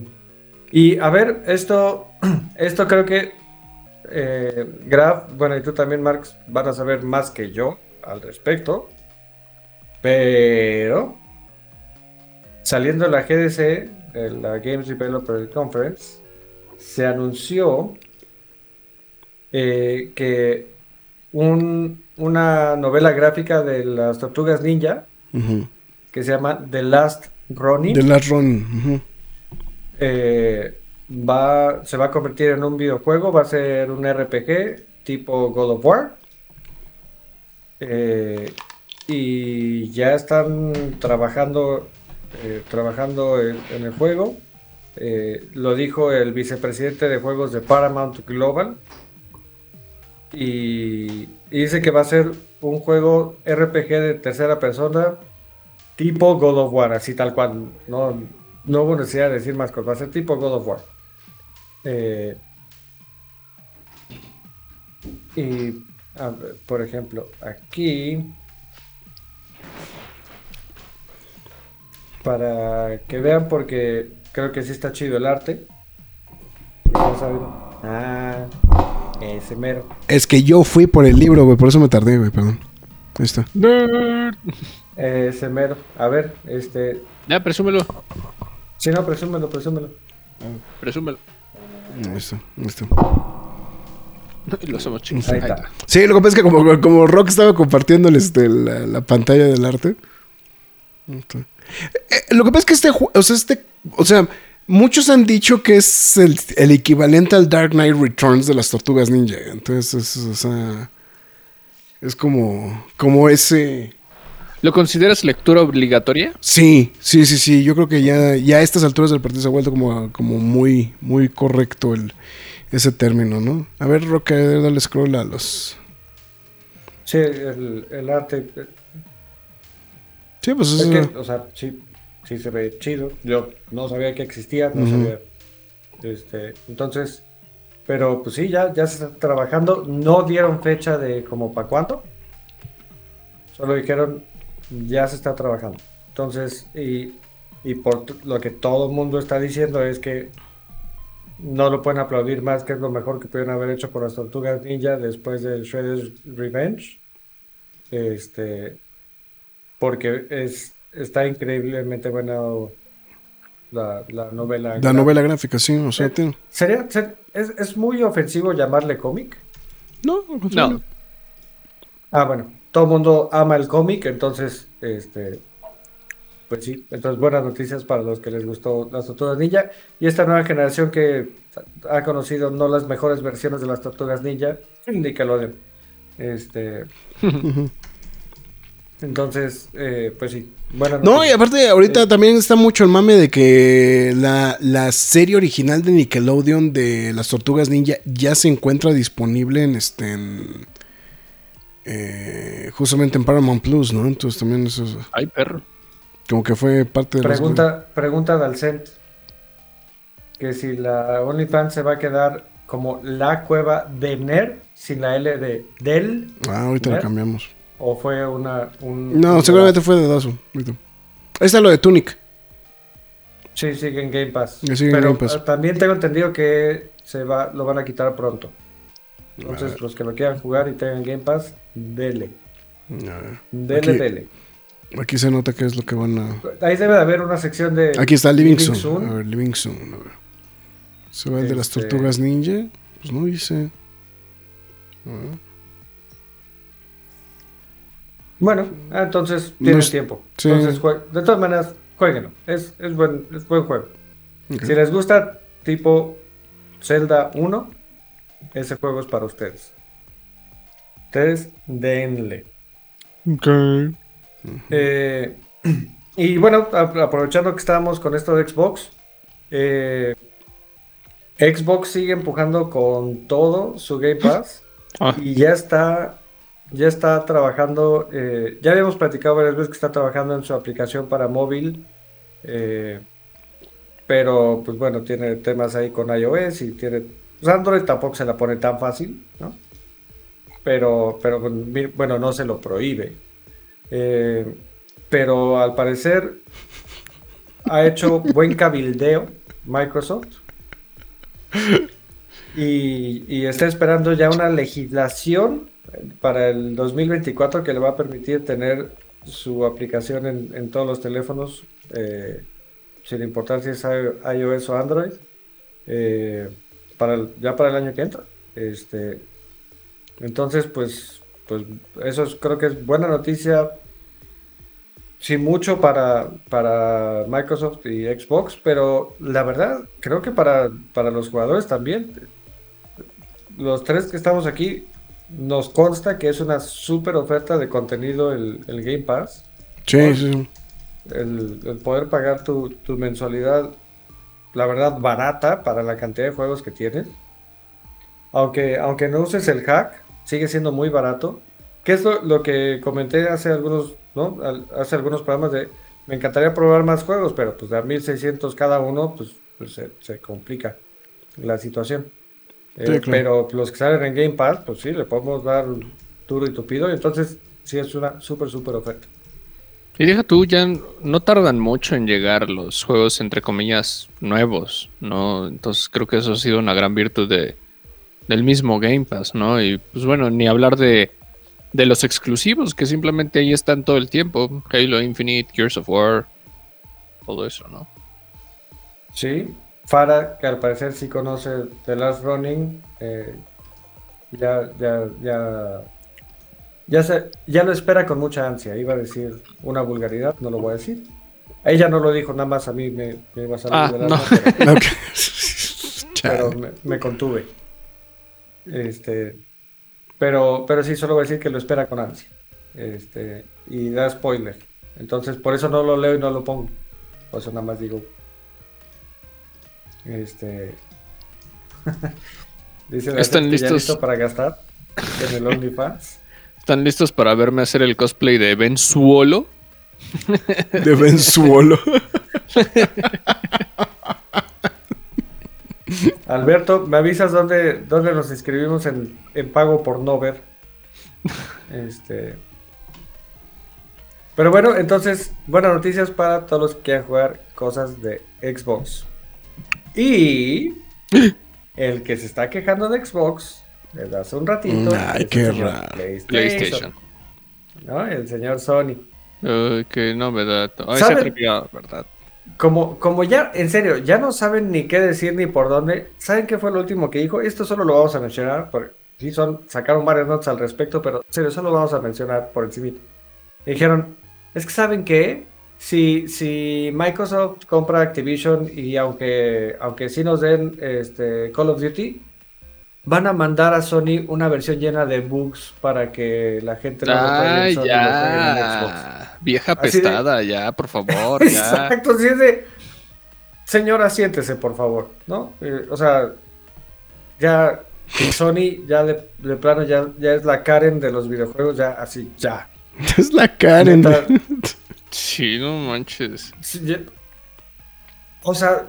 y a ver, esto, (clears throat) esto creo que eh, Graf, bueno, y tú también, Marx, van a saber más que yo al respecto. Pero saliendo de la GDC, de la Games Developer Conference, se anunció eh, que un- una novela gráfica de las tortugas ninja que se llama The Last Ronin De Last ujú. eh, va, se va a convertir en un videojuego, va a ser un RPG tipo God of War. Eh, y ya están trabajando, eh, trabajando en, en el juego. Eh, lo dijo el vicepresidente de juegos de Paramount Global. Y, dice que va a ser un juego RPG de tercera persona tipo God of War, así tal cual. No, no hubo necesidad de decir más cosas. Va a ser tipo God of War. Eh, y, por ejemplo, aquí. Para que vean, porque creo que sí está chido el arte. Vamos a ver. Ah, ese mero. Es que yo fui por el libro, güey. Por eso me tardé, güey. Perdón. Ahí está. Ese mero. A ver, este. Ya, presúmelo. Si no, presúmelo, presúmelo. Presúmelo. Ahí está. Ahí está. (laughs) Lo hacemos chicos. Ahí está. Sí, lo que pasa es que como, como Rock estaba compartiendo este, la, la pantalla del arte. Ok. Eh, lo que pasa es que este juego, o sea, este, o sea, muchos han dicho que es el, el equivalente al Dark Knight Returns de las Tortugas Ninja. Entonces, es, o sea, es como, como ese. ¿Lo consideras lectura obligatoria? Sí, sí, sí, sí. Yo creo que ya, ya a estas alturas del partido se ha vuelto como, como muy, muy correcto el, ese término, ¿no? A ver, ver, dale scroll a los. Sí, el, el arte. Sí, pues Es que, o sea, sí, sí se ve chido. Yo no sabía que existía, no sabía. Este, entonces, pero pues sí, ya, ya se está trabajando. No dieron fecha de como para cuándo. Solo dijeron, ya se está trabajando. Entonces, y, y por lo que todo el mundo está diciendo es que no lo pueden aplaudir más, que es lo mejor que pudieron haber hecho por las tortugas ninja después de Shredder's Revenge. Este, porque es, está increíblemente buena la, la novela. La novela gráfica, sí, o sea, tiene- Sería, ser- es, es muy ofensivo llamarle cómic. No, contrario. No. Ah, bueno, todo el mundo ama el cómic, entonces, este, pues sí, entonces buenas noticias para los que les gustó las Tortugas Ninja y esta nueva generación que ha conocido no las mejores versiones de las Tortugas Ninja, Nickelodeon. Este, (laughs) entonces, eh, pues sí, buenas No, y noticias. aparte ahorita también está mucho el mame de que la, la serie original de Nickelodeon de las Tortugas Ninja ya se encuentra disponible en este en, eh, justamente en Paramount Plus, ¿no? Entonces también eso es Ay, perro. como que fue parte de Pregunta, pregunta de Alcent que si la OnlyFans se va a quedar como la cueva de Ner sin la L de Del Ah, ahorita ¿Ver? cambiamos. O fue una un No, un- seguramente fue de ahorita. Ahí está lo de Tunic. sí sigue en Game Pass pero Game Pass. eh, también tengo entendido que se va lo van a quitar pronto entonces Ah. los que lo quieran jugar y tengan Game Pass dele A ver, dele Aquí- dele Aquí se nota que es lo que van a. ahí debe de haber una sección de Aquí está Living Livingston. Soon. A ver, Livingston. A ver. Se va el de las Este- tortugas ninja. Pues no dice. A ver. Bueno, entonces No tienen es- tiempo. sí. Entonces, de todas maneras, jueguenlo. Es, es, buen, es buen juego. Si les gusta tipo Zelda 1, ese juego es para ustedes. Ustedes denle. Ok. Eh, (clears throat) y bueno, ap- aprovechando que estábamos con esto de Xbox, eh, Xbox sigue empujando con todo su Game Pass. Ah, Y ya está, ya está trabajando, eh, ya habíamos platicado varias veces que está trabajando en su aplicación para móvil, eh, pero pues bueno, tiene temas ahí con iOS y tiene, pues Android tampoco se la pone tan fácil, ¿no? Pero, pero mi- bueno, no se lo prohíbe. Eh, pero al parecer ha hecho buen cabildeo Microsoft y está esperando ya una legislación para el 2024 que le va a permitir tener su aplicación en, todos los teléfonos, eh, sin importar si es iOS o Android, eh, para ya para el año que entra. Este, entonces, pues, pues eso es- creo que es buena noticia. Sin mucho para, para Microsoft y Xbox, pero la verdad, creo que para, para los jugadores también los tres que estamos aquí, nos consta que es una súper oferta de contenido el, el Game Pass. Sí, sí. El, el poder pagar tu, tu mensualidad, la verdad, barata para la cantidad de juegos que tienes. Aunque, aunque no uses el hack, sigue siendo muy barato. Que es lo, lo que comenté hace algunos, ¿no? Al- hace algunos programas de, me encantaría probar más juegos, pero pues de a 1600 cada uno, pues, pues se, se complica la situación. Eh, Sí, claro. Pero los que salen en Game Pass, pues sí, le podemos dar duro y tupido. Y entonces, sí es una súper, súper oferta. Y deja tú, ya no tardan mucho en llegar los juegos, entre comillas, nuevos, ¿no? Entonces creo que eso ha sido una gran virtud de, del mismo Game Pass, ¿no? Y pues bueno, ni hablar de, de los exclusivos que simplemente ahí están todo el tiempo. Halo Infinite, Gears of War, todo eso, ¿no? Sí, Farah, que al parecer sí conoce The Last Running, eh, ya, ya, ya, ya, se, ya lo espera con mucha ansia. Iba a decir una vulgaridad, no lo voy a decir. Ella no lo dijo, nada más a mí me, me iba a salir Ah, del no. alma, pero, (laughs) (laughs) me contuve. Este, pero, pero sí, solo voy a decir que lo espera con ansia. Este, y da spoiler. Entonces, por eso no lo leo y no lo pongo. Por eso nada más digo. Este. (laughs) Dice ¿Están que ya listos? listo para gastar en el OnlyFans. ¿Están listos para verme hacer el cosplay de Ben Suolo? (laughs) De Ben Suolo. (laughs) Alberto, ¿me avisas dónde, dónde nos inscribimos en, en pago por no ver? Este. Pero bueno, entonces, buenas noticias para todos los que quieran jugar cosas de Xbox. Y el que se está quejando de Xbox desde hace un ratito. Ay, es qué el señor raro. PlayStation, PlayStation. ¿no? El señor Sony. Uy, qué novedad. Ay, se ¿Saben? atrevió, ¿verdad? Como, como ya, en serio, ya no saben ni qué decir ni por dónde. ¿Saben qué fue lo último que dijo? Esto solo lo vamos a mencionar, porque sí son, sacaron varias notas al respecto, pero en serio, solo lo vamos a mencionar por encima. Dijeron, es que saben qué, si, si Microsoft compra Activision y aunque, aunque sí nos den este, Call of Duty, van a mandar a Sony una versión llena de bugs para que la gente lo en Sony, en Xbox. ya. Vieja de- pestada, ya, por favor, (laughs) ya. Exacto, sí es de. Señora, siéntese, por favor, ¿no? Eh, o sea, ya Sony, ya de, de plano, ya, ya es la Karen de los videojuegos, ya así, ya. (laughs) Es la Karen. Neta, Sí, no manches. sí, ya- O sea,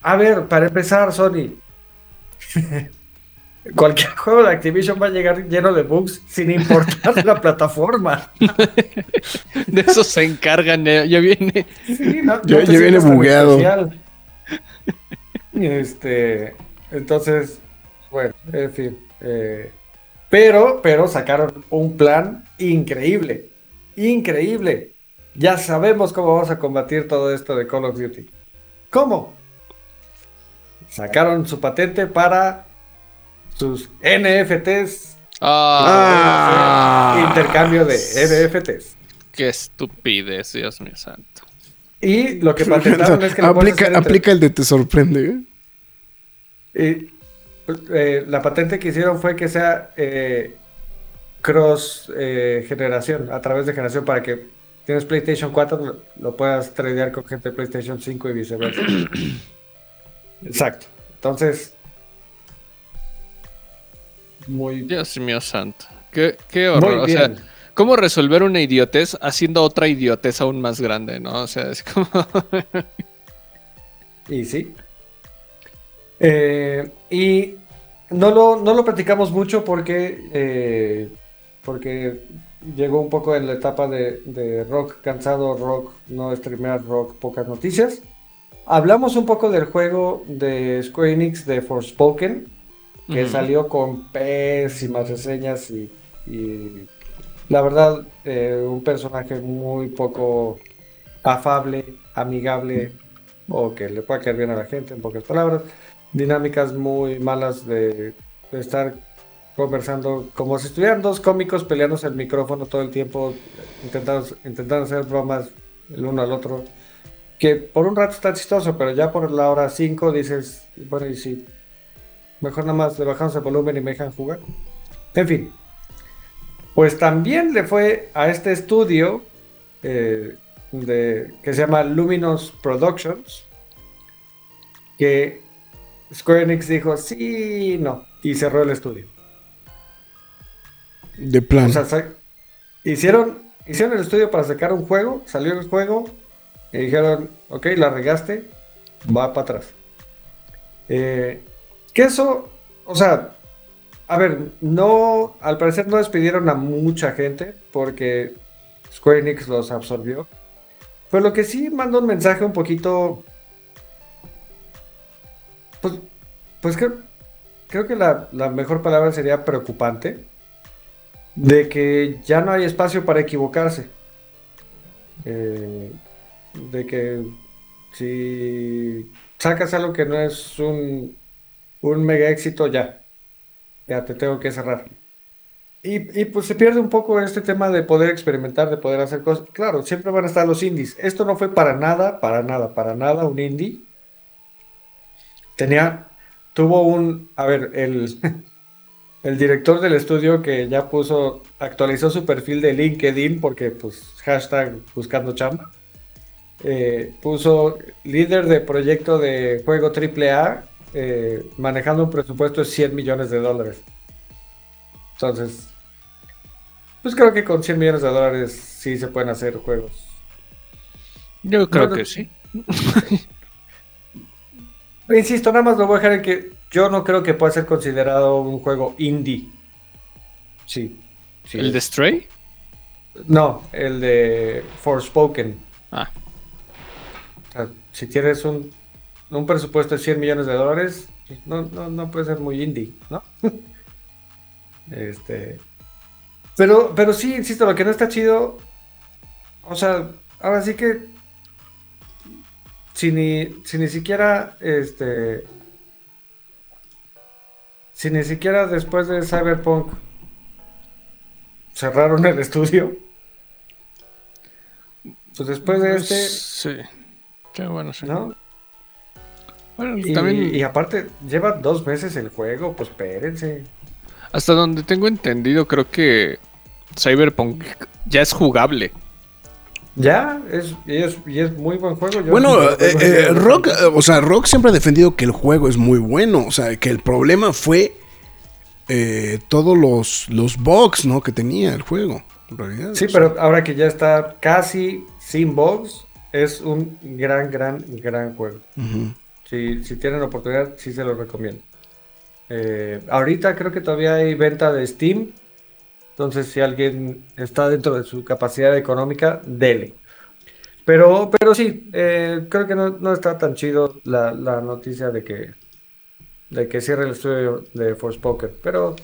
a ver, para empezar, Sony. (laughs) Cualquier juego de Activision va a llegar lleno de bugs sin importar (laughs) la plataforma. De eso se encargan, eh, ya viene. Sí, no, Ya- no te ya viene bugueado. Este, entonces, bueno, en fin. eh, pero, pero sacaron un plan increíble. Increíble. Ya sabemos cómo vamos a combatir todo esto de Call of Duty. ¿Cómo? Sacaron su patente para sus NFTs. Ah, Ah. Intercambio de NFTs. qué estupidez, Dios mío santo. Y lo que patentaron es que aplica, entre- aplica el de te sorprende. ¿eh? Y, pues, eh, la patente que hicieron fue que sea eh, cross eh, generación, a través de generación, para que tienes PlayStation 4, lo, lo puedas tradear con gente de PlayStation 5 y viceversa. (clears throat) Exacto. Entonces, muy, Dios mío santo. Qué, qué horror. muy o sea. ¿cómo resolver una idiotez haciendo otra idiotez aún más grande, no? O sea, es como. (laughs) Y sí. Eh, y no lo, no lo platicamos mucho porque, eh, porque llegó un poco en la etapa de, de rock cansado, rock no streamear, rock pocas noticias. Hablamos un poco del juego de Square Enix de Forspoken, que Ujú. salió con pésimas reseñas y, y la verdad, eh, un personaje muy poco afable, amigable, o que le pueda caer bien a la gente, en pocas palabras. Dinámicas muy malas de, de estar conversando como si estuvieran dos cómicos peleándose el micrófono todo el tiempo, intentando, intentando hacer bromas el uno al otro. Que por un rato está chistoso, pero ya por la hora 5 dices, bueno, y si mejor nada más le bajamos el volumen y me dejan jugar. En fin. Pues también le fue a este estudio eh, de, que se llama Luminous Productions, que Square Enix dijo sí, no, y cerró el estudio. De plan. Hicieron, hicieron el estudio para sacar un juego, salió el juego, y dijeron, ok, la regaste, va para atrás. Eh, que eso, o sea, a ver, no, al parecer no despidieron a mucha gente porque Square Enix los absorbió. Pero lo que sí manda un mensaje un poquito, pues, pues creo, creo que la, la mejor palabra sería preocupante de que ya no hay espacio para equivocarse. Eh, de que si sacas algo que no es un, un mega éxito, ya. Ya te tengo que cerrar. Y, y, pues se pierde un poco este tema de poder experimentar, de poder hacer cosas. Claro, siempre van a estar los indies. Esto no fue para nada, para nada, para nada un indie. Tenía, tuvo un, a ver, el, (laughs) el director del estudio que ya puso, actualizó su perfil de LinkedIn porque pues hashtag buscando chamba. Eh, puso líder de proyecto de juego AAA eh, manejando un presupuesto de 100 millones de dólares. Entonces, pues creo que con 100 millones de dólares sí se pueden hacer juegos. Yo creo Bueno, que sí. (laughs) Insisto, nada más lo voy a dejar en que yo no creo que pueda ser considerado un juego indie. Sí. sí ¿El de Stray? No, el de Forspoken. Ah, O sea, si tienes un, un presupuesto de 100 millones de dólares, no, no, no puede ser muy indie, ¿no? (laughs) este. Pero, pero sí, insisto, lo que no está chido. O sea, ahora sí que. Si ni, si ni siquiera. Este. Si ni siquiera después de Cyberpunk. Cerraron el estudio. Pues después de este. Sí. Qué bueno, sí. ¿No? Bueno, Y, también, y aparte, lleva dos meses el juego, pues espérense. hasta donde tengo entendido, creo que Cyberpunk ya es jugable. Ya, es, y, es, y es muy buen juego. Yo- Bueno, eh, eh, Rock, o sea, Rock siempre ha defendido que el juego es muy bueno. O sea, que el problema fue eh, todos los, los bugs, ¿no? Que tenía el juego. En realidad. Sí, O sea, pero ahora que ya está casi sin bugs, es un gran, gran, gran juego. Si, si tienen oportunidad, sí se lo recomiendo. Eh, ahorita creo que todavía hay venta de Steam. Entonces, si alguien está dentro de su capacidad económica, dele. Pero, pero sí, eh, creo que no, no está tan chido la, la noticia de que, de que cierre el estudio de Forspoken. Pero,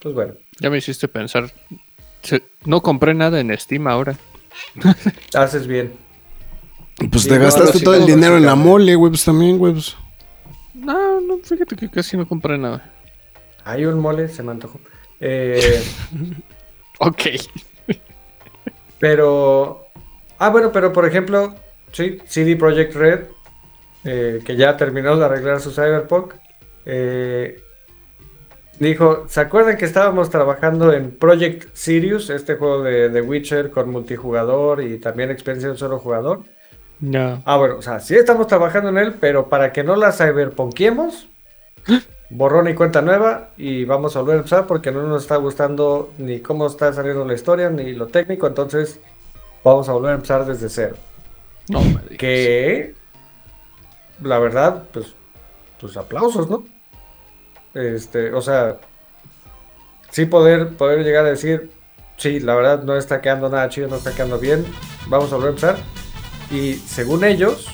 pues bueno, Ya me hiciste pensar. No compré nada en Steam ahora. (laughs) haces bien. Pues Sí, te no, gastaste todo el dinero en la mole, güey, pues también, güey. pues. No, no, fíjate que casi no compré nada. Hay un mole, se me antojó. Eh, (laughs) Ok. Pero. Ah, bueno, pero por ejemplo, sí, CD Projekt Red, eh, que ya terminó de arreglar su Cyberpunk, eh, dijo: ¿Se acuerdan que estábamos trabajando en Project Sirius, este juego de The Witcher con multijugador y también experiencia de un solo jugador? No. Ah, bueno, o sea, sí estamos trabajando en él, pero para que no la cyberpunkiemos, (laughs) borrón y cuenta nueva y vamos a volver a empezar porque no nos está gustando ni cómo está saliendo la historia ni lo técnico, entonces vamos a volver a empezar desde cero. No me. Que la verdad, pues, pues aplausos, ¿no? Este, o sea, sí poder, poder llegar a decir, sí, la verdad no está quedando nada chido, no está quedando bien, vamos a volver a empezar. Y según ellos,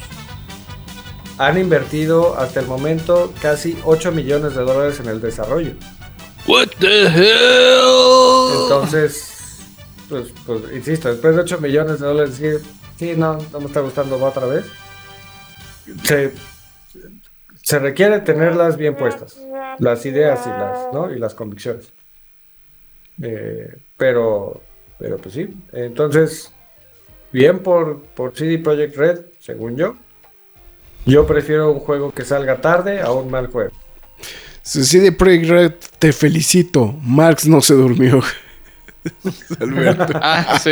han invertido hasta el momento casi 8 millones de dólares en el desarrollo. What the hell? Entonces, pues, pues, insisto, después de 8 millones de dólares, decir, sí, no, no me está gustando va otra vez. Se, se requiere tenerlas bien puestas, las ideas y las, ¿no? y las convicciones. Eh, pero, pero pues sí, entonces, bien por, por CD Projekt Red, según yo. Yo prefiero un juego que salga tarde a un mal juego. Sí, de Projekt Red, te felicito. Marx no se durmió. (laughs) Alberto. (laughs) Ah, sí.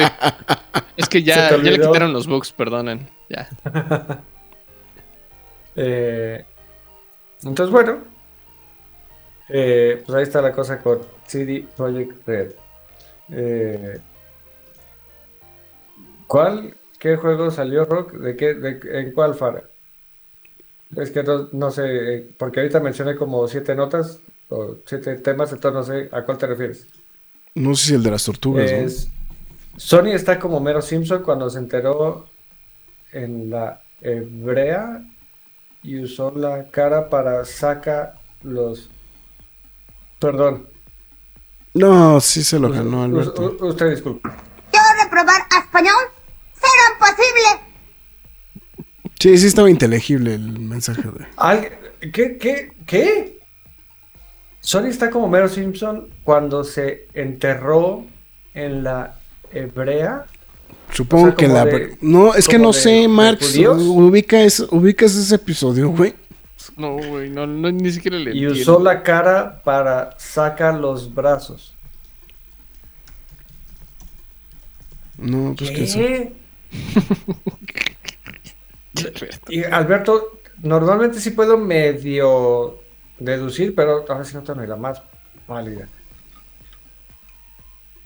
Es que ya, ya le quitaron los bugs, perdonen. Ya. (laughs) Eh, entonces, bueno, eh, pues ahí está la cosa con CD Projekt Red. Eh, ¿Cuál? ¿Qué juego salió Rock? ¿De qué? de- ¿En cuál Fara? Es que no, no sé, porque ahorita mencioné como siete notas o siete temas, entonces no sé a cuál te refieres. No sé si el de las tortugas. ¿no? Sony está como Mero Simpson cuando se enteró en la hebrea y usó la cara para saca los. Perdón. No, sí se lo ganó Alberto. u- usted disculpe. Yo reprobar español será imposible. Sí, sí estaba inteligible el mensaje de. ¿Qué? ¿Qué? ¿Qué? Sony está como Mero Simpson cuando se enterró en la hebrea. Supongo O sea, que la. de- no, es que no de- sé, Marx. Ubica es- ubicas ese episodio, güey. No, güey, no, no, ni siquiera le Y entiendo. usó la cara para saca los brazos. No, pues que eso. (laughs) (laughs) Y Alberto, normalmente sí puedo medio deducir, pero ahora sí no tengo ni la más válida.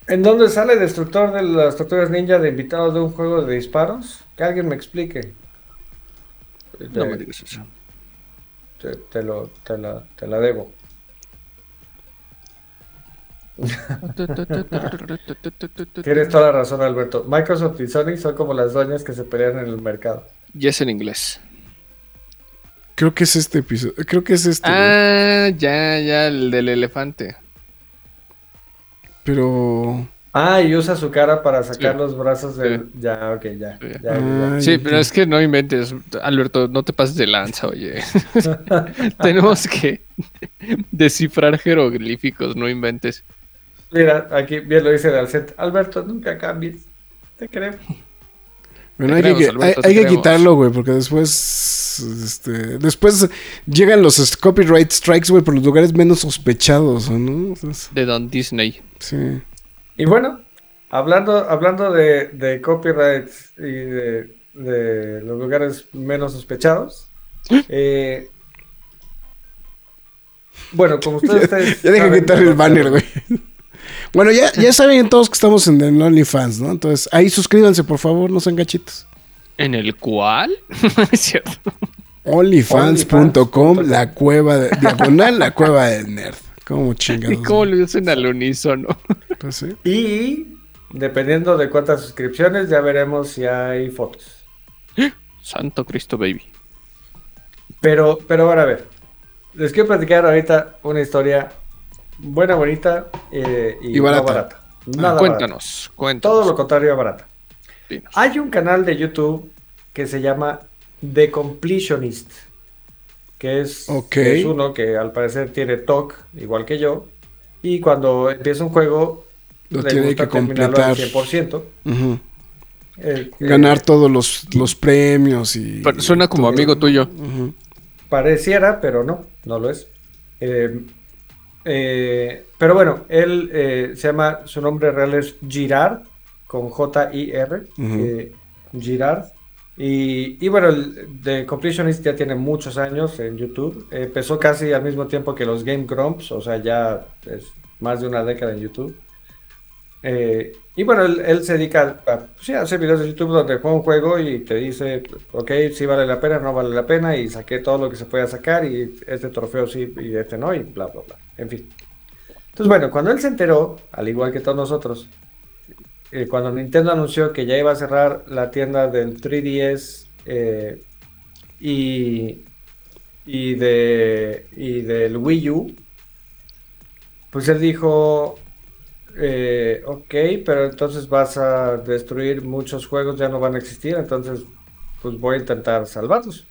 ¿En dónde sale Destructor de las Tortugas Ninja de invitado de un juego de disparos? Que alguien me explique. No Te- me digas eso. te, te lo, te la, te la debo. (laughs) Tienes toda la razón, Alberto. Microsoft y Sony son como las doñas que se pelean en el mercado. Y es en inglés. Creo que es este episodio. Creo que es este. güey. Ah, ya, ya, el del elefante. Pero. Ah, y usa su cara para sacar Sí. los brazos del. Ya, ok, ya. Sí. ya, ya, ya. Ay, Sí, pero es que no inventes, Alberto, no te pases de lanza, oye. (laughs) Tenemos que (laughs) descifrar jeroglíficos, no inventes. Mira, aquí bien lo dice Dalcet. Alberto, nunca cambies. Te queremos. Bueno, hay, creemos, que, Alberto, hay- que quitarlo, güey, porque después. Este, después llegan los copyright strikes, güey, por los lugares menos sospechados, ¿no? Entonces, De Don Disney. sí. Y bueno, hablando, hablando de, de copyrights y de, de los lugares menos sospechados. (gasps) eh, bueno, como (laughs) ustedes, ustedes Ya deja quitar el banner, güey. (laughs) Bueno, ya, ya saben todos que estamos en el OnlyFans, ¿no? Entonces, ahí suscríbanse, por favor, no sean gachitos. ¿En el cual? (laughs) es cierto. Onlyfans.com, la cueva de, diagonal, la cueva del nerd. ¿Cómo chingados? ¿Y cómo lo dicen al unísono? (laughs) Pues sí. Y dependiendo de cuántas suscripciones, ya veremos si hay fotos. Santo Cristo Baby. Pero, pero ahora a ver. Les quiero platicar ahorita una historia buena, bonita eh, y, Y barata. no barata. Nada barata. cuéntanos, cuéntanos. Todo lo contrario a barata. Dinos. Hay un canal de YouTube que se llama The Completionist. Que es, Ok. que es uno que al parecer tiene TOC, igual que yo. Y cuando empieza un juego, Lo le tiene gusta que terminarlo al completar. 100%. Ujú. Eh, que Ganar todos los, los premios y. Pero suena como todo. amigo tuyo. Pareciera, pero no, no lo es. Eh, eh, pero bueno, él eh, se llama, su nombre real es Girard, con J-I-R, eh, Girard. Y, y bueno, el The Completionist ya tiene muchos años en YouTube. Empezó casi al mismo tiempo que los Game Grumps, o sea, ya es más de una década en YouTube. Eh, y bueno, él, se dedica a, sí, a hacer videos de YouTube donde juega un juego y te dice, ok, si vale la pena, no vale la pena, y saqué todo lo que se pueda sacar, y este trofeo sí, y este no, y bla, bla, bla. En fin. Entonces, bueno, cuando él se enteró, al igual que todos nosotros, eh, cuando Nintendo anunció que ya iba a cerrar la tienda del 3DS eh, y, y, de, y del Wii U, pues él dijo, eh, ok, pero entonces vas a destruir muchos juegos, ya no van a existir, entonces pues voy a intentar salvarlos.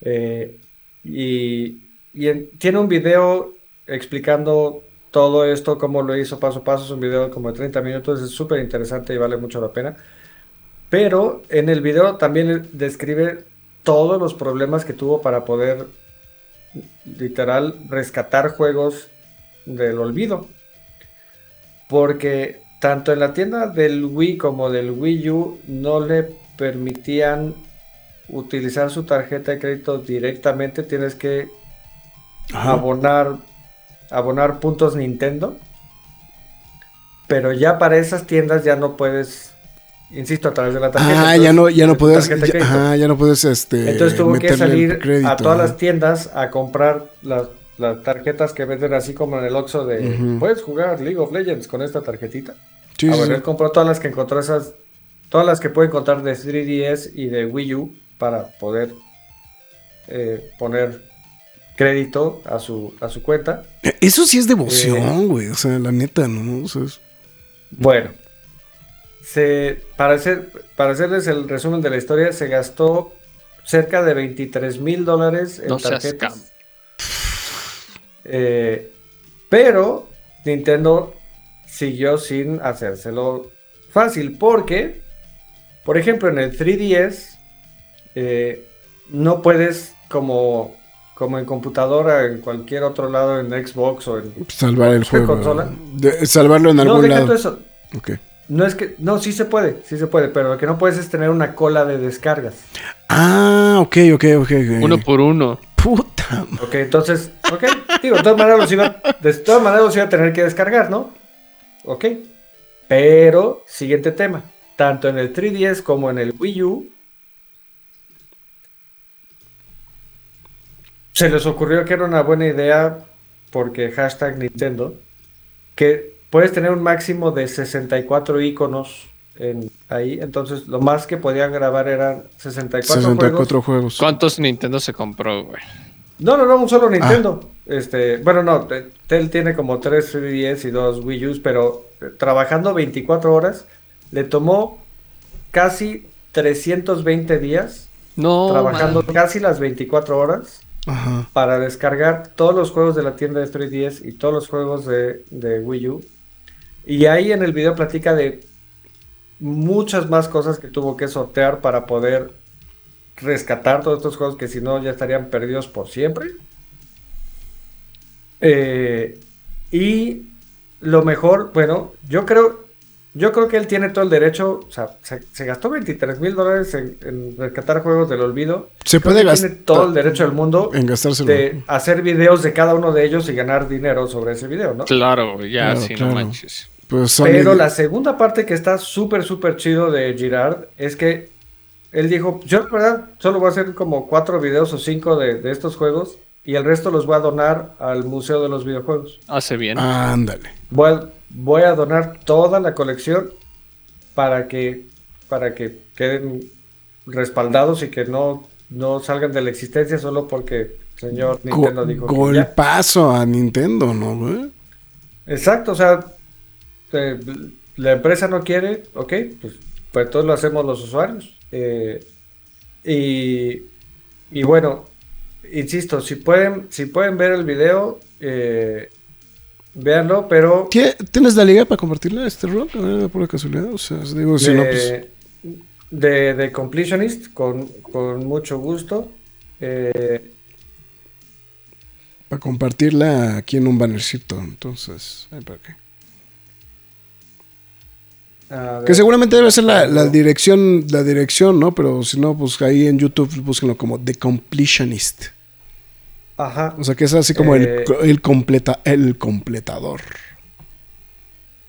Eh, y y en- tiene un video explicando todo esto, cómo lo hizo paso a paso, es un video como de 30 minutos, es súper interesante y vale mucho la pena. Pero en el video también describe todos los problemas que tuvo para poder literal rescatar juegos del olvido. Porque tanto en la tienda del Wii como del Wii U no le permitían utilizar su tarjeta de crédito directamente. Tienes que Ajá. abonar, abonar puntos Nintendo. Pero ya para esas tiendas ya no puedes, insisto, a través de la tarjeta. Ah, ya no, ya no puedes. ya- ajá, ya no puedes este. Entonces tuvo que salir crédito, a todas ajá. las tiendas a comprar las, las tarjetas que venden así como en el Oxxo de puedes jugar League of Legends con esta tarjetita. Sí, bueno, sí. él compró todas las que encontró esas, todas las que puede encontrar de 3DS y de Wii U para poder eh, poner crédito a su, a su cuenta. Eso sí es Eh. devoción, güey. O sea, la neta, ¿no? O sea, es- Bueno, se, para, hacer, para hacerles el resumen de la historia, se gastó cerca de 23 mil dólares en No seas tarjetas. Eh, pero Nintendo siguió sin hacérselo fácil porque, por ejemplo, en el 3DS eh, no puedes como, como en computadora, en cualquier otro lado, en Xbox o en... salvar el ¿Qué juego. consola? De- salvarlo en No, algún lado. todo eso. No es que, no, sí se puede, sí se puede, pero lo que no puedes es tener una cola de descargas. Ah, ok, ok, ok. ok. Uno por uno. Puta. Ok, entonces, ok, digo, de todas maneras los iba, de todas maneras los iba a tener que descargar, ¿no? Ok, pero, siguiente tema, tanto en el 3DS como en el Wii U, se les ocurrió que era una buena idea, porque hashtag Nintendo, que puedes tener un máximo de 64 iconos en, ahí. Entonces, lo más que podían grabar eran 64, 64 juegos. ¿Cuántos Nintendo se compró, güey? No, no, no, un solo Nintendo. Este, bueno, no, te- Tel tiene como 3 3DS y 2 Wii U, pero eh, trabajando 24 horas, le tomó casi 320 días, No, trabajando man. casi las 24 horas Ajá. para descargar todos los juegos de la tienda de 3DS y todos los juegos de, de Wii U. Y ahí en el video platica de muchas más cosas que tuvo que sortear para poder rescatar todos estos juegos que si no ya estarían perdidos por siempre. Eh, y lo mejor, bueno, yo creo, yo creo que él tiene todo el derecho, o sea, se, se gastó 23 mil dólares en, en rescatar juegos del olvido. Se Creo puede gastar tiene todo el derecho del mundo en gastárselo. de hacer videos de cada uno de ellos y ganar dinero sobre ese video, ¿no? Claro, ya, Claro, claro. no manches. Pues Pero la segunda parte que está súper, súper chido de Girard es que él dijo, yo la verdad solo voy a hacer como cuatro videos o cinco de, de estos juegos y el resto los voy a donar al Museo de los Videojuegos. Hace bien. Ándale. Voy a, voy a donar toda la colección para que, para que queden respaldados y que no, no salgan de la existencia solo porque el señor Go- Nintendo dijo que ya. golpazo a Nintendo, ¿no, güey? Exacto, o sea, eh, la empresa no quiere, ok, pues, pues todos lo hacemos los usuarios. Eh, y, y bueno, insisto, si pueden, si pueden ver el video, eh, véanlo, pero ¿Tie- ¿Tienes la liga para compartirla, este rol? Pura casualidad. O sea, digo, si no, pues. de, de, Completionist, con, con mucho gusto. Eh, Para compartirla aquí en un bannercito. Entonces, ¿para qué? A Que seguramente debe ser la, la dirección, la dirección, ¿no? Pero si no, pues ahí en YouTube búsquenlo como The Completionist. Ajá. O sea que es así como Eh, el, el completa, el completador.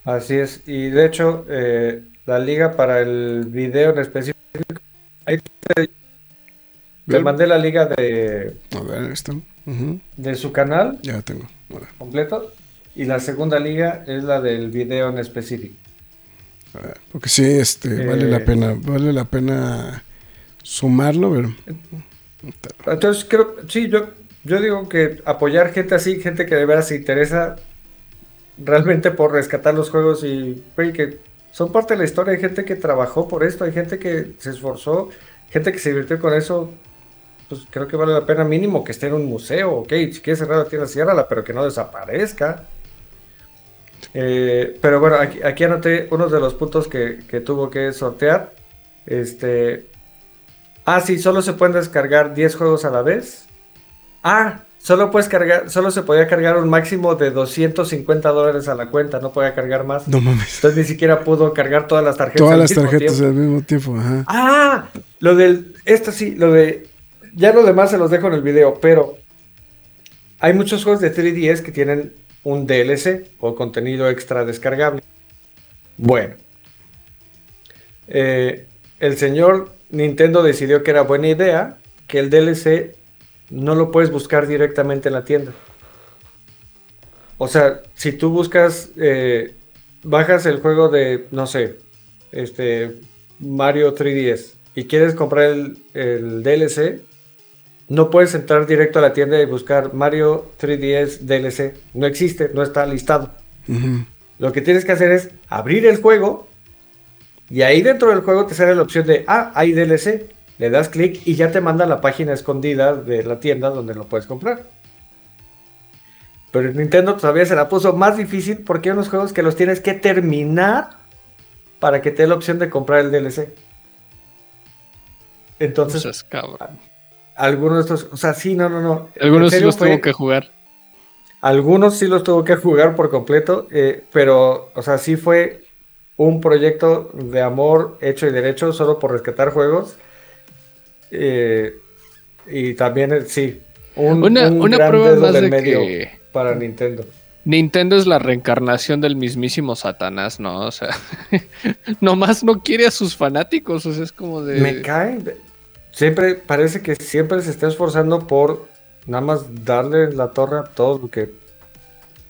Así es, y de hecho, eh, la liga para el video en específico, ahí te, te mandé la liga de, A ver. Ujú, de su canal Ya la tengo. Completo, y la segunda liga es la del video en específico. Porque sí, este, vale Eh. la pena, vale la pena sumarlo, pero Entonces, creo, sí, yo, yo digo que apoyar gente así, gente que de veras se interesa realmente por rescatar los juegos y güey, que son parte de la historia. Hay gente que trabajó por esto, hay gente que se esforzó, gente que se divirtió con eso. Pues creo que vale la pena mínimo que esté en un museo, ok, si quieres cerrar la tienda, ciérrala, pero que no desaparezca. Eh, pero bueno, aquí, aquí anoté uno de los puntos que, que tuvo que sortear. Este, Ah, sí, solo se pueden descargar 10 juegos a la vez. Ah, solo puedes cargar, solo se podía cargar un máximo de 250 dólares a la cuenta, no podía cargar más. no mames. Entonces ni siquiera pudo cargar todas las tarjetas. Todas al las mismo tarjetas tiempo. al mismo tiempo, ajá. Ah, lo del, esto sí, lo de, ya lo demás se los dejo en el video, pero hay muchos juegos de 3DS que tienen un DLC o contenido extra descargable. Bueno, eh, el señor Nintendo decidió que era buena idea que el DLC no lo puedes buscar directamente en la tienda. O sea, si tú buscas, eh, bajas el juego de, no sé, este Mario 3DS y quieres comprar el, el DLC, no puedes entrar directo a la tienda y buscar Mario 3DS DLC. No existe, no está listado. Lo que tienes que hacer es abrir el juego y ahí dentro del juego te sale la opción de, ah, hay DLC. Le das clic y ya te manda a la página escondida de la tienda donde lo puedes comprar. Pero Nintendo todavía se la puso más difícil porque hay unos juegos que los tienes que terminar para que te dé la opción de comprar el DLC. Entonces, Entonces, cabrón. Algunos de estos, o sea, sí, no, no, no. Algunos sí los fue- tuvo que jugar. algunos sí los tuvo que jugar por completo, eh, pero, o sea, sí fue un proyecto de amor hecho y derecho solo por rescatar juegos. Eh, y también, eh, sí, un, Una, un una gran prueba dedo más del de medio que para Nintendo. Nintendo es la reencarnación del mismísimo Satanás, ¿no? O sea, (laughs) nomás no quiere a sus fanáticos, o sea, es como de... Me cae. Siempre, parece que siempre se está esforzando por nada más darle la torre a todo lo que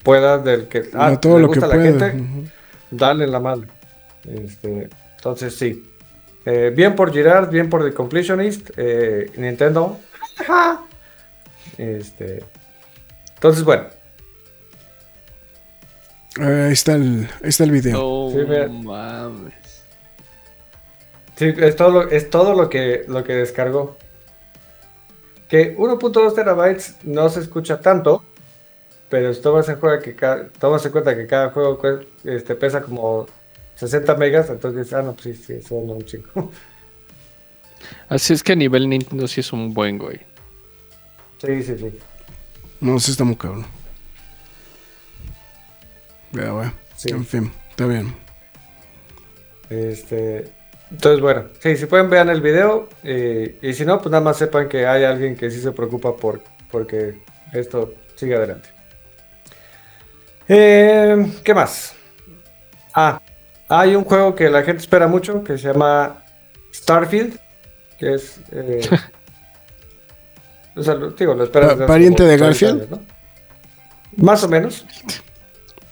pueda, del que ah, No todo le lo que gusta a la pueda. gente, darle la madre. Este, entonces sí. Eh, bien por Girard, bien por The Completionist, eh, Nintendo. (laughs) este, entonces, bueno, Ah, ahí, está el, ahí está el video. Sí, mames. Sí, es todo lo, es todo lo que, lo que descargó. Que 1.2 terabytes no se escucha tanto, pero tomas en, cuenta que cada, tomas en cuenta que cada juego este, pesa como 60 megas, entonces ah, no, pues sí, sí, son un chingo. (laughs) Así es que a nivel Nintendo sí es un buen güey. Sí, sí, sí. No, sí está muy cabrón. Ya, güey. Sí. En fin, está bien. Este, entonces, bueno, sí, si pueden vean el video eh, y si no, pues nada más sepan que hay alguien que sí se preocupa por porque esto sigue adelante. Eh, ¿Qué más? Ah, hay un juego que la gente espera mucho que se llama Starfield, que es... eh, (laughs) o sea, digo, lo hace ¿pariente de 30 Garfield? años, ¿no? Más o menos.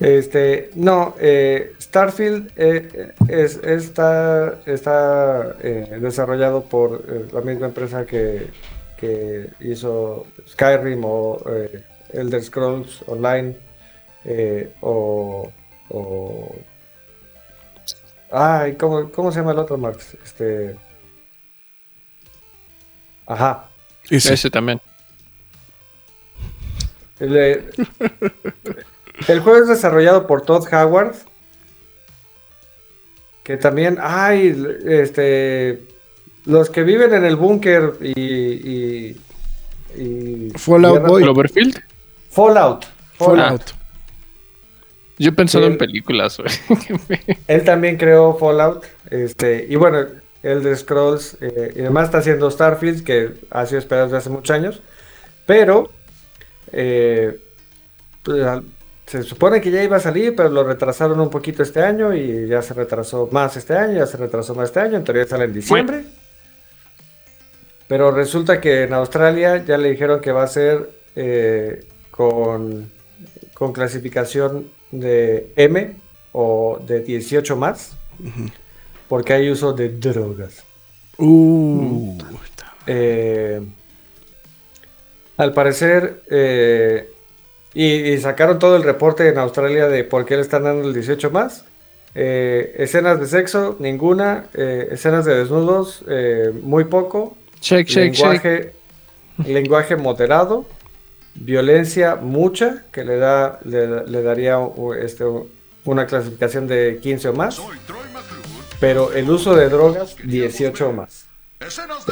Este, no, eh, Starfield eh, es, está, está eh, desarrollado por eh, la misma empresa que, que hizo Skyrim o eh, Elder Scrolls Online eh, o, o- Ay, ¿cómo, ¿cómo se llama el otro, Marx? Este... Ajá. Ese. Ese también. El (laughs) juego es desarrollado por Todd Howard. Que también, ay, este, los que viven en el búnker y, y, y- Fallout Boy. Cloverfield. Fallout. Fallout. Fallout. Yo he pensado en películas, güey. (laughs) Él también creó Fallout. Este, y bueno, el de Scrolls eh, y además está haciendo Starfield, que ha sido esperado desde hace muchos años. Pero eh, pues, al- se supone que ya iba a salir, pero lo retrasaron un poquito este año y ya se retrasó más este año, ya se retrasó más este año. En teoría sale en diciembre. Pero resulta que en Australia ya le dijeron que va a ser eh, con, con clasificación de M o de 18 más. Porque hay uso de drogas. Uh. Eh, al parecer, eh, y, y sacaron todo el reporte en Australia de por qué le están dando el 18 más. Eh, escenas de sexo, ninguna. Eh, escenas de desnudos, eh, muy poco. Shake, shake, shake. lenguaje, lenguaje moderado. Violencia, mucha, que le, da, le, le daría este, una clasificación de 15 o más. Pero el uso de drogas, 18 o más.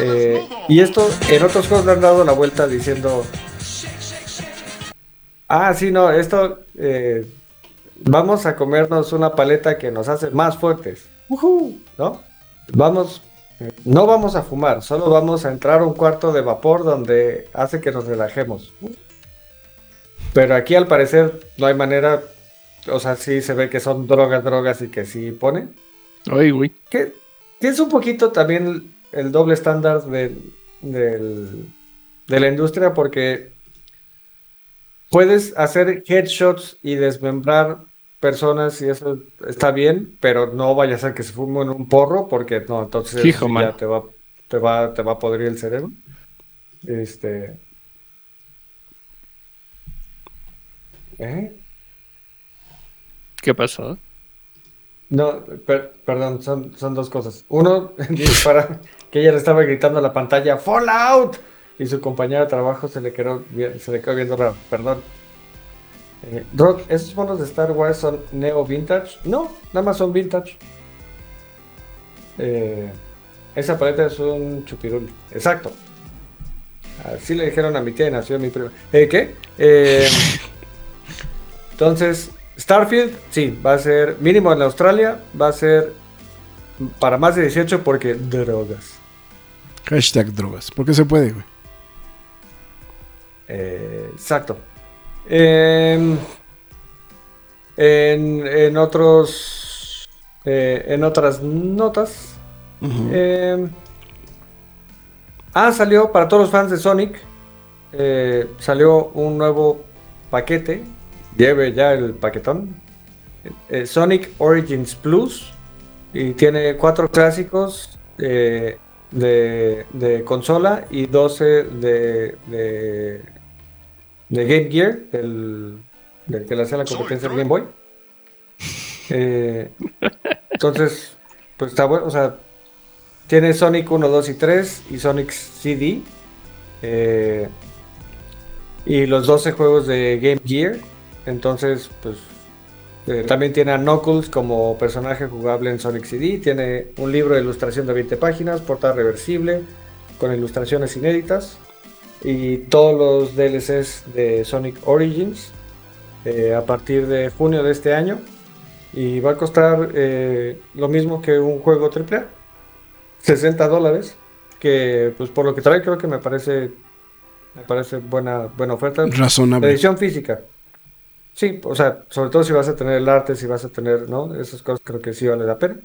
Eh, y esto en otros juegos le han dado la vuelta diciendo. Ah, sí, no, esto. eh, vamos a comernos una paleta que nos hace más fuertes. ¿No? Vamos. No vamos a fumar, solo vamos a entrar a un cuarto de vapor donde hace que nos relajemos. Pero aquí al parecer no hay manera. O sea, sí se ve que son drogas, drogas y que sí ponen. Ay, güey. Que, que es un poquito también el doble estándar del, del- de la industria porque puedes hacer headshots y desmembrar personas y eso está bien, pero no vaya a ser que se fumen un porro porque no, entonces Hijo, ya te va, te va, te va a podrir el cerebro. Este. ¿Eh? ¿Qué pasó? No, per- perdón, son, son dos cosas. Uno, (laughs) para que ella le estaba gritando a la pantalla ¡Fallout! Y su compañero de trabajo se le quedó, se le quedó viendo raro. Perdón. Eh, ¿esos monos de Star Wars son neo vintage? No, nada más son vintage. Eh, esa paleta es un chupirul. Exacto. Así le dijeron a mi tía y nació mi prima. ¿Eh, ¿Qué? Eh, entonces, Starfield, sí, va a ser mínimo en Australia, va a ser para más de 18 porque drogas. Hashtag drogas. ¿Por qué se puede, güey? Eh, exacto. Em, en, en otros, eh, en otras notas, Ujú. Em, ah, salió para todos los fans de Sonic. eh, salió un nuevo paquete lleve ya el paquetón. Sonic Origins Plus. Y tiene cuatro clásicos de, de consola y 12 de, de, de Game Gear, del, del que le hace la competencia del Game Boy. Eh, entonces, pues está bueno, o sea, tiene Sonic 1, 2 y 3 y Sonic CD. eh, y los 12 juegos de Game Gear. Entonces, pues eh, también tiene a Knuckles como personaje jugable en Sonic CD. Tiene un libro de ilustración de 20 páginas, portada reversible, con ilustraciones inéditas. Y todos los DLCs de Sonic Origins eh, a partir de junio de este año. Y va a costar eh, lo mismo que un juego AAA. 60 dólares. Que pues por lo que trae creo que me parece me parece buena, buena oferta. Razonable. edición física. Sí, o sea, sobre todo si vas a tener el arte, si vas a tener, ¿no? Esas cosas creo que sí vale la pena.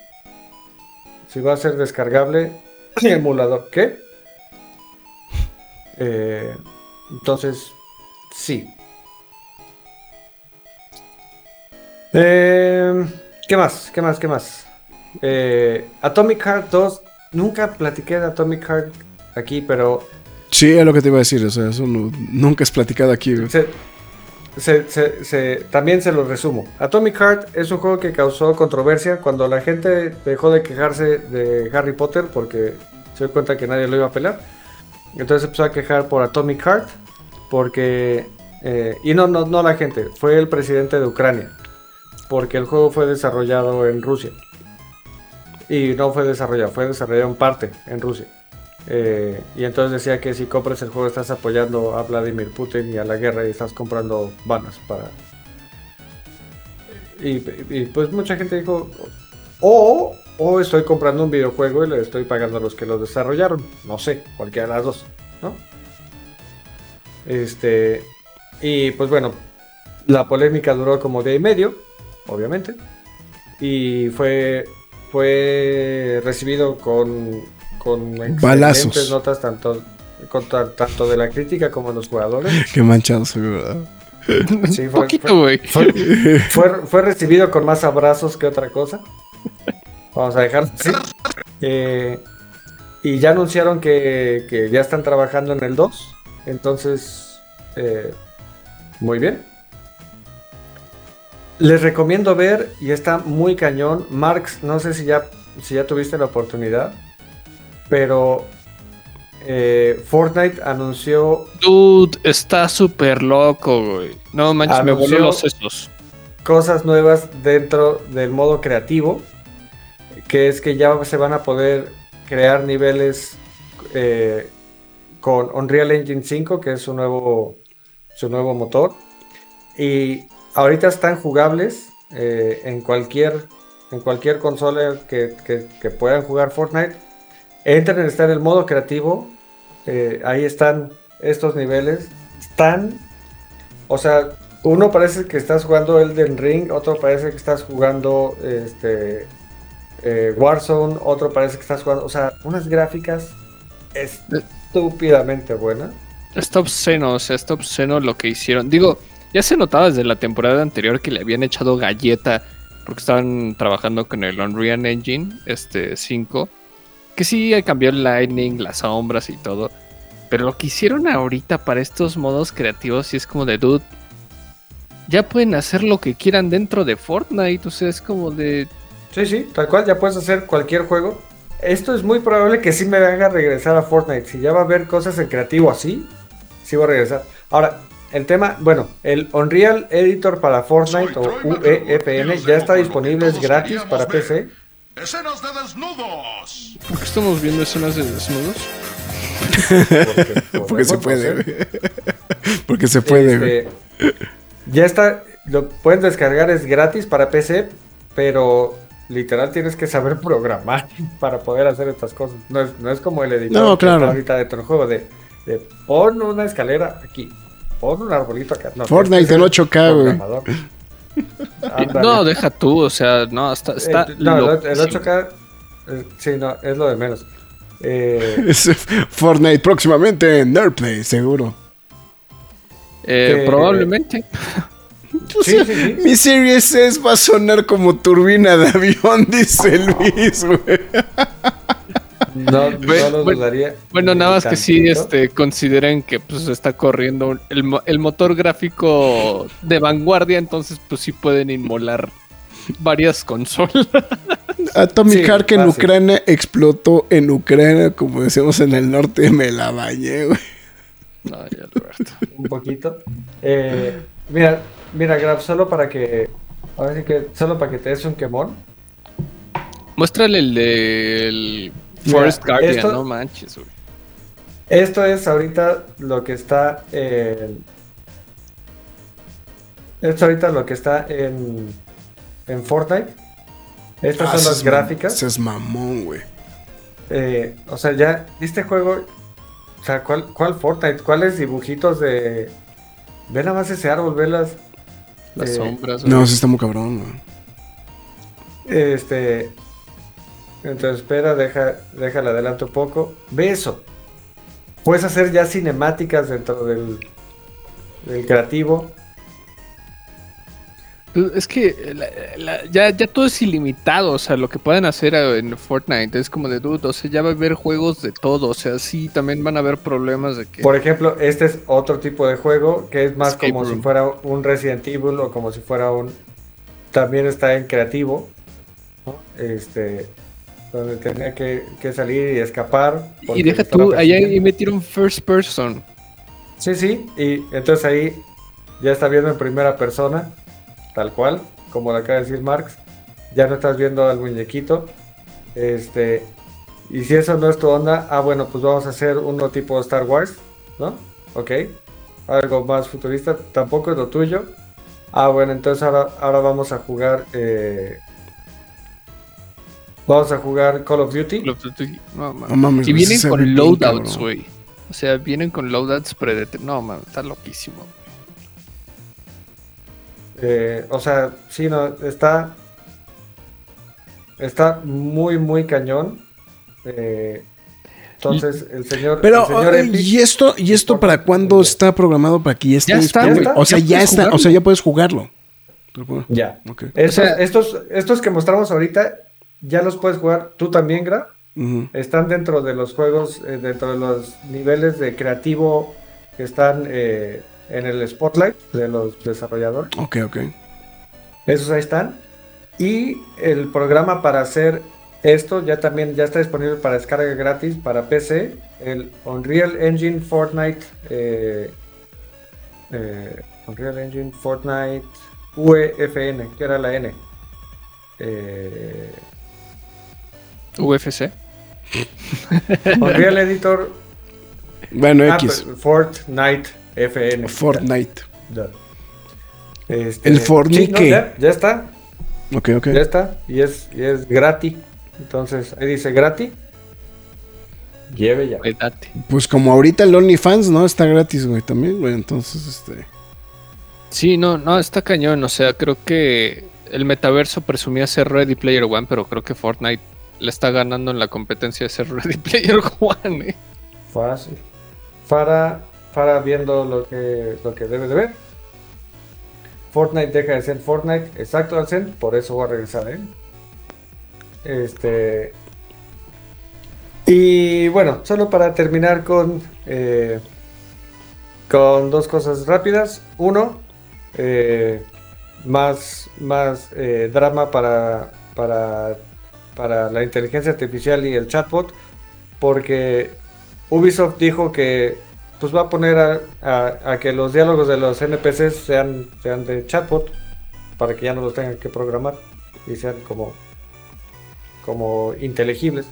Si va a ser descargable, emulador, ¿qué? Eh, entonces, sí. Eh, ¿Qué más? ¿Qué más? ¿Qué más? Eh, Atomic Heart 2. Nunca platiqué de Atomic Heart aquí, pero Sí, es lo que te iba a decir. O sea, eso no- nunca es platicado aquí. güey. se- se- se- se- también se lo resumo. Atomic Heart es un juego que causó controversia cuando la gente dejó de quejarse de Harry Potter porque se dio cuenta que nadie lo iba a pelar. Entonces empezó a quejar por Atomic Heart porque... eh, y no, no, no la gente, fue el presidente de Ucrania. Porque el juego fue desarrollado en Rusia. Y no fue desarrollado, fue desarrollado en parte en Rusia. Eh, y entonces decía que si compras el juego estás apoyando a Vladimir Putin y a la guerra y estás comprando balas para... Y, y, pues mucha gente dijo, o, o estoy comprando un videojuego y le estoy pagando a los que lo desarrollaron. No sé, cualquiera de las dos, ¿no? Este... Y pues bueno, la polémica duró como día y medio, obviamente. Y fue, fue recibido con, con Balazos. excelentes notas tanto, contra- tanto de la crítica como de los jugadores. (laughs) Qué manchado soy, ¿verdad? Sí, Un fue, poquito, güey. fue, fue- fue recibido con más abrazos que otra cosa. (laughs) Vamos a dejar así. Eh, y ya anunciaron que, que ya están trabajando en el 2. Entonces, eh, muy bien. Les recomiendo ver, y está muy cañón. Marx, no sé si ya, si ya tuviste la oportunidad, pero eh, Fortnite anunció Dude, está súper loco, güey. No manches, me voló los sesos. cosas nuevas dentro del modo creativo, que es que ya se van a poder crear niveles eh, con Unreal Engine 5, que es su nuevo, su nuevo motor. Y ahorita están jugables eh, en, cualquier, en cualquier consola que, que- puedan jugar Fortnite. Entren, está en el modo creativo. eh, ahí están estos niveles. Están, o sea, uno parece que estás jugando Elden Ring, otro parece que estás jugando este eh, Warzone, otro parece que estás jugando, o sea, unas gráficas estúpidamente buenas. Está obsceno, o sea, está obsceno lo que hicieron. Digo, ya se notaba desde la temporada anterior que le habían echado galleta porque estaban trabajando con el Unreal Engine este 5. Que sí cambió el lightning, las sombras y todo. Pero lo que hicieron ahorita para estos modos creativos sí es como de dude. Ya pueden hacer lo que quieran dentro de Fortnite. O sea, es como de. Sí, sí, tal cual, ya puedes hacer cualquier juego. Esto es muy probable que sí me haga regresar a Fortnite. Si ya va a haber cosas en creativo así, sí voy a regresar. Ahora, el tema, bueno, el Unreal Editor para Fortnite o UEFN ya está disponible, es gratis para PC. ¡Escenas de desnudos! ¿Por qué estamos viendo escenas de desnudos? (laughs) Porque se puede. Porque se puede. Este, ya está, lo pueden descargar, es gratis para PC, pero literal tienes que saber programar (laughs) para poder hacer estas cosas. No es, no es como el editor No, que claro. está ahorita dentro del juego de, de pon una escalera aquí, pon un arbolito acá. No, Fortnite en que ser 8K, güey. (laughs) No, deja tú, o sea, no, está, está Eh, no, el- el loquísimo. 8K, eh, sí, no, es lo de menos. Eh, (laughs) Fortnite próximamente en Nerdplay, seguro. Eh, que- probablemente. O Sí, sea, sí, sí. Mi Series S va a sonar como turbina de avión, (laughs) dice Luis, güey. No, no Bueno, lo dudaría. Bueno, nada más que sí, este, consideren que pues está corriendo el, el motor gráfico de vanguardia, entonces pues sí pueden inmolar varias consolas. (laughs) Atomic Sí, Heart que en. Ucrania explotó en Ucrania, como decimos en el norte, me la bañé, güey. No, ya, Roberto. un poquito. Eh, mira, mira, Grab, solo para que. Ahora sí que. Solo para que te des un quemón. Muéstrale el del Mira, Forest Guardian, esto- no manches, güey. Esto es ahorita lo que está en. Esto es ahorita lo que está en. En Fortnite. Estas Ah, son las gráficas. ese es mamón, güey. Eh, o sea, ya. Este juego. O sea, ¿cuál, ¿cuál Fortnite? ¿Cuáles dibujitos de. Ve nada más ese árbol, ve las. Las eh, sombras. No, sí está muy cabrón, güey. Este. Entonces, espera, deja, déjala adelante un poco. Ve eso. Puedes hacer ya cinemáticas dentro del, del creativo. Pues, Es que la- la- ya, ya todo es ilimitado, o sea, lo que pueden hacer en Fortnite es como de dude, o sea, ya va a haber juegos de todo, o sea, sí, también van a haber problemas de que... Por ejemplo, este es otro tipo de juego que es más Escape como room. si fuera un Resident Evil o como si fuera un. También está en creativo. ¿no? Este. Donde tenía que, que salir y escapar. y deja tú, allá ahí metieron first person. Sí, sí, y entonces ahí ya está viendo en primera persona, tal cual, como lo acaba de decir Marx. Ya no estás viendo al muñequito. Este, y si eso no es tu onda, ah, bueno, pues vamos a hacer uno tipo Star Wars, ¿no? Ok, algo más futurista, tampoco es lo tuyo. Ah, bueno, entonces ahora, ahora vamos a jugar. eh, vamos a jugar Call of Duty. Lo- No, man. No mames, y vienen con loadouts, güey. O sea, vienen con loadouts predeterminados. No, man, está loquísimo. Eh, o sea, sí, no, está. Está muy, muy cañón. Eh, entonces, el señor. Pero, el señor eh, Epic- ¿y esto, ¿y esto para cuándo está programado para que ya esté Ya está. O sea, Ya está, o jugarlo. sea, ya puedes jugarlo. Ya. Estos, O sea- estos, estos que mostramos ahorita, ya los puedes jugar tú también, Gra. Están dentro de los juegos, eh, dentro de los niveles de creativo que están eh, en el spotlight de los desarrolladores. Ok, ok. Esos ahí están. Y el programa para hacer esto ya también ya está disponible para descarga gratis para PC. El Unreal Engine Fortnite. eh, eh, Unreal Engine Fortnite UEFN, que era la N. Eh, UFC. Unreal Editor Bueno, ah, X. pues, Fortnite FN. Fortnite. Ya. Este, ¿El Fortnite sí, no, ya, ya está. Ok, ok. Ya está. Y es, y es gratis. Entonces, ahí dice gratis. Lleve ya. Date. Pues como ahorita el OnlyFans, ¿no? Está gratis, güey, también, güey. Entonces, este... Sí, no, no, está cañón. O sea, creo que el metaverso presumía ser Ready Player One, pero creo que Fortnite le está ganando en la competencia de ser (laughs) Ready Player One. ¿eh? Fácil. Para, para viendo lo que, lo que debe de ver. Fortnite deja de ser Fortnite. Exacto, Alcen. Por eso voy a regresar, ¿eh? Este. Y bueno, solo para terminar con. eh, con dos cosas rápidas. Uno, eh, más, más drama para, para, para la inteligencia artificial y el chatbot. Porque Ubisoft dijo que pues va a poner a, a- que los diálogos de los NPCs sean, sean de chatbot para que ya no los tengan que programar y sean como, como inteligibles.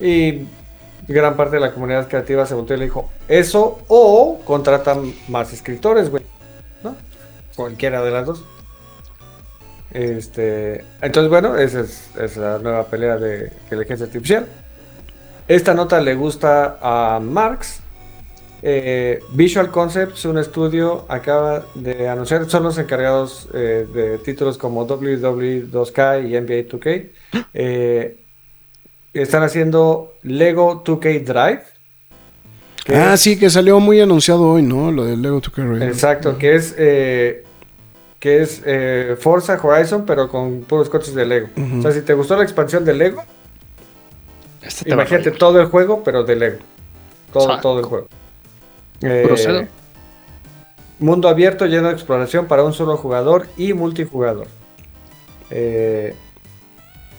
Y gran parte de la comunidad creativa se volteó y le dijo, eso o contratan más escritores, güey. ¿No? Cualquiera de las dos. Este, entonces, bueno, esa es, es la nueva pelea de inteligencia artificial. Esta nota le gusta a Marx. Eh, Visual Concepts, un estudio, acaba de anunciar, son los encargados eh, de títulos como WWE2K y NBA 2K. Eh, están haciendo Lego 2K Drive. que Ah, es- sí, que salió muy anunciado hoy, ¿no? Lo del Lego 2K Racing. Exacto, que es eh, que es eh, Forza Horizon, pero con puros coches de Lego. O sea, si te gustó la expansión de Lego, Este imagínate todo el juego, pero de Lego. Todo, todo el juego. Eh, Procedo. mundo abierto lleno de exploración para un solo jugador y multijugador. Eh,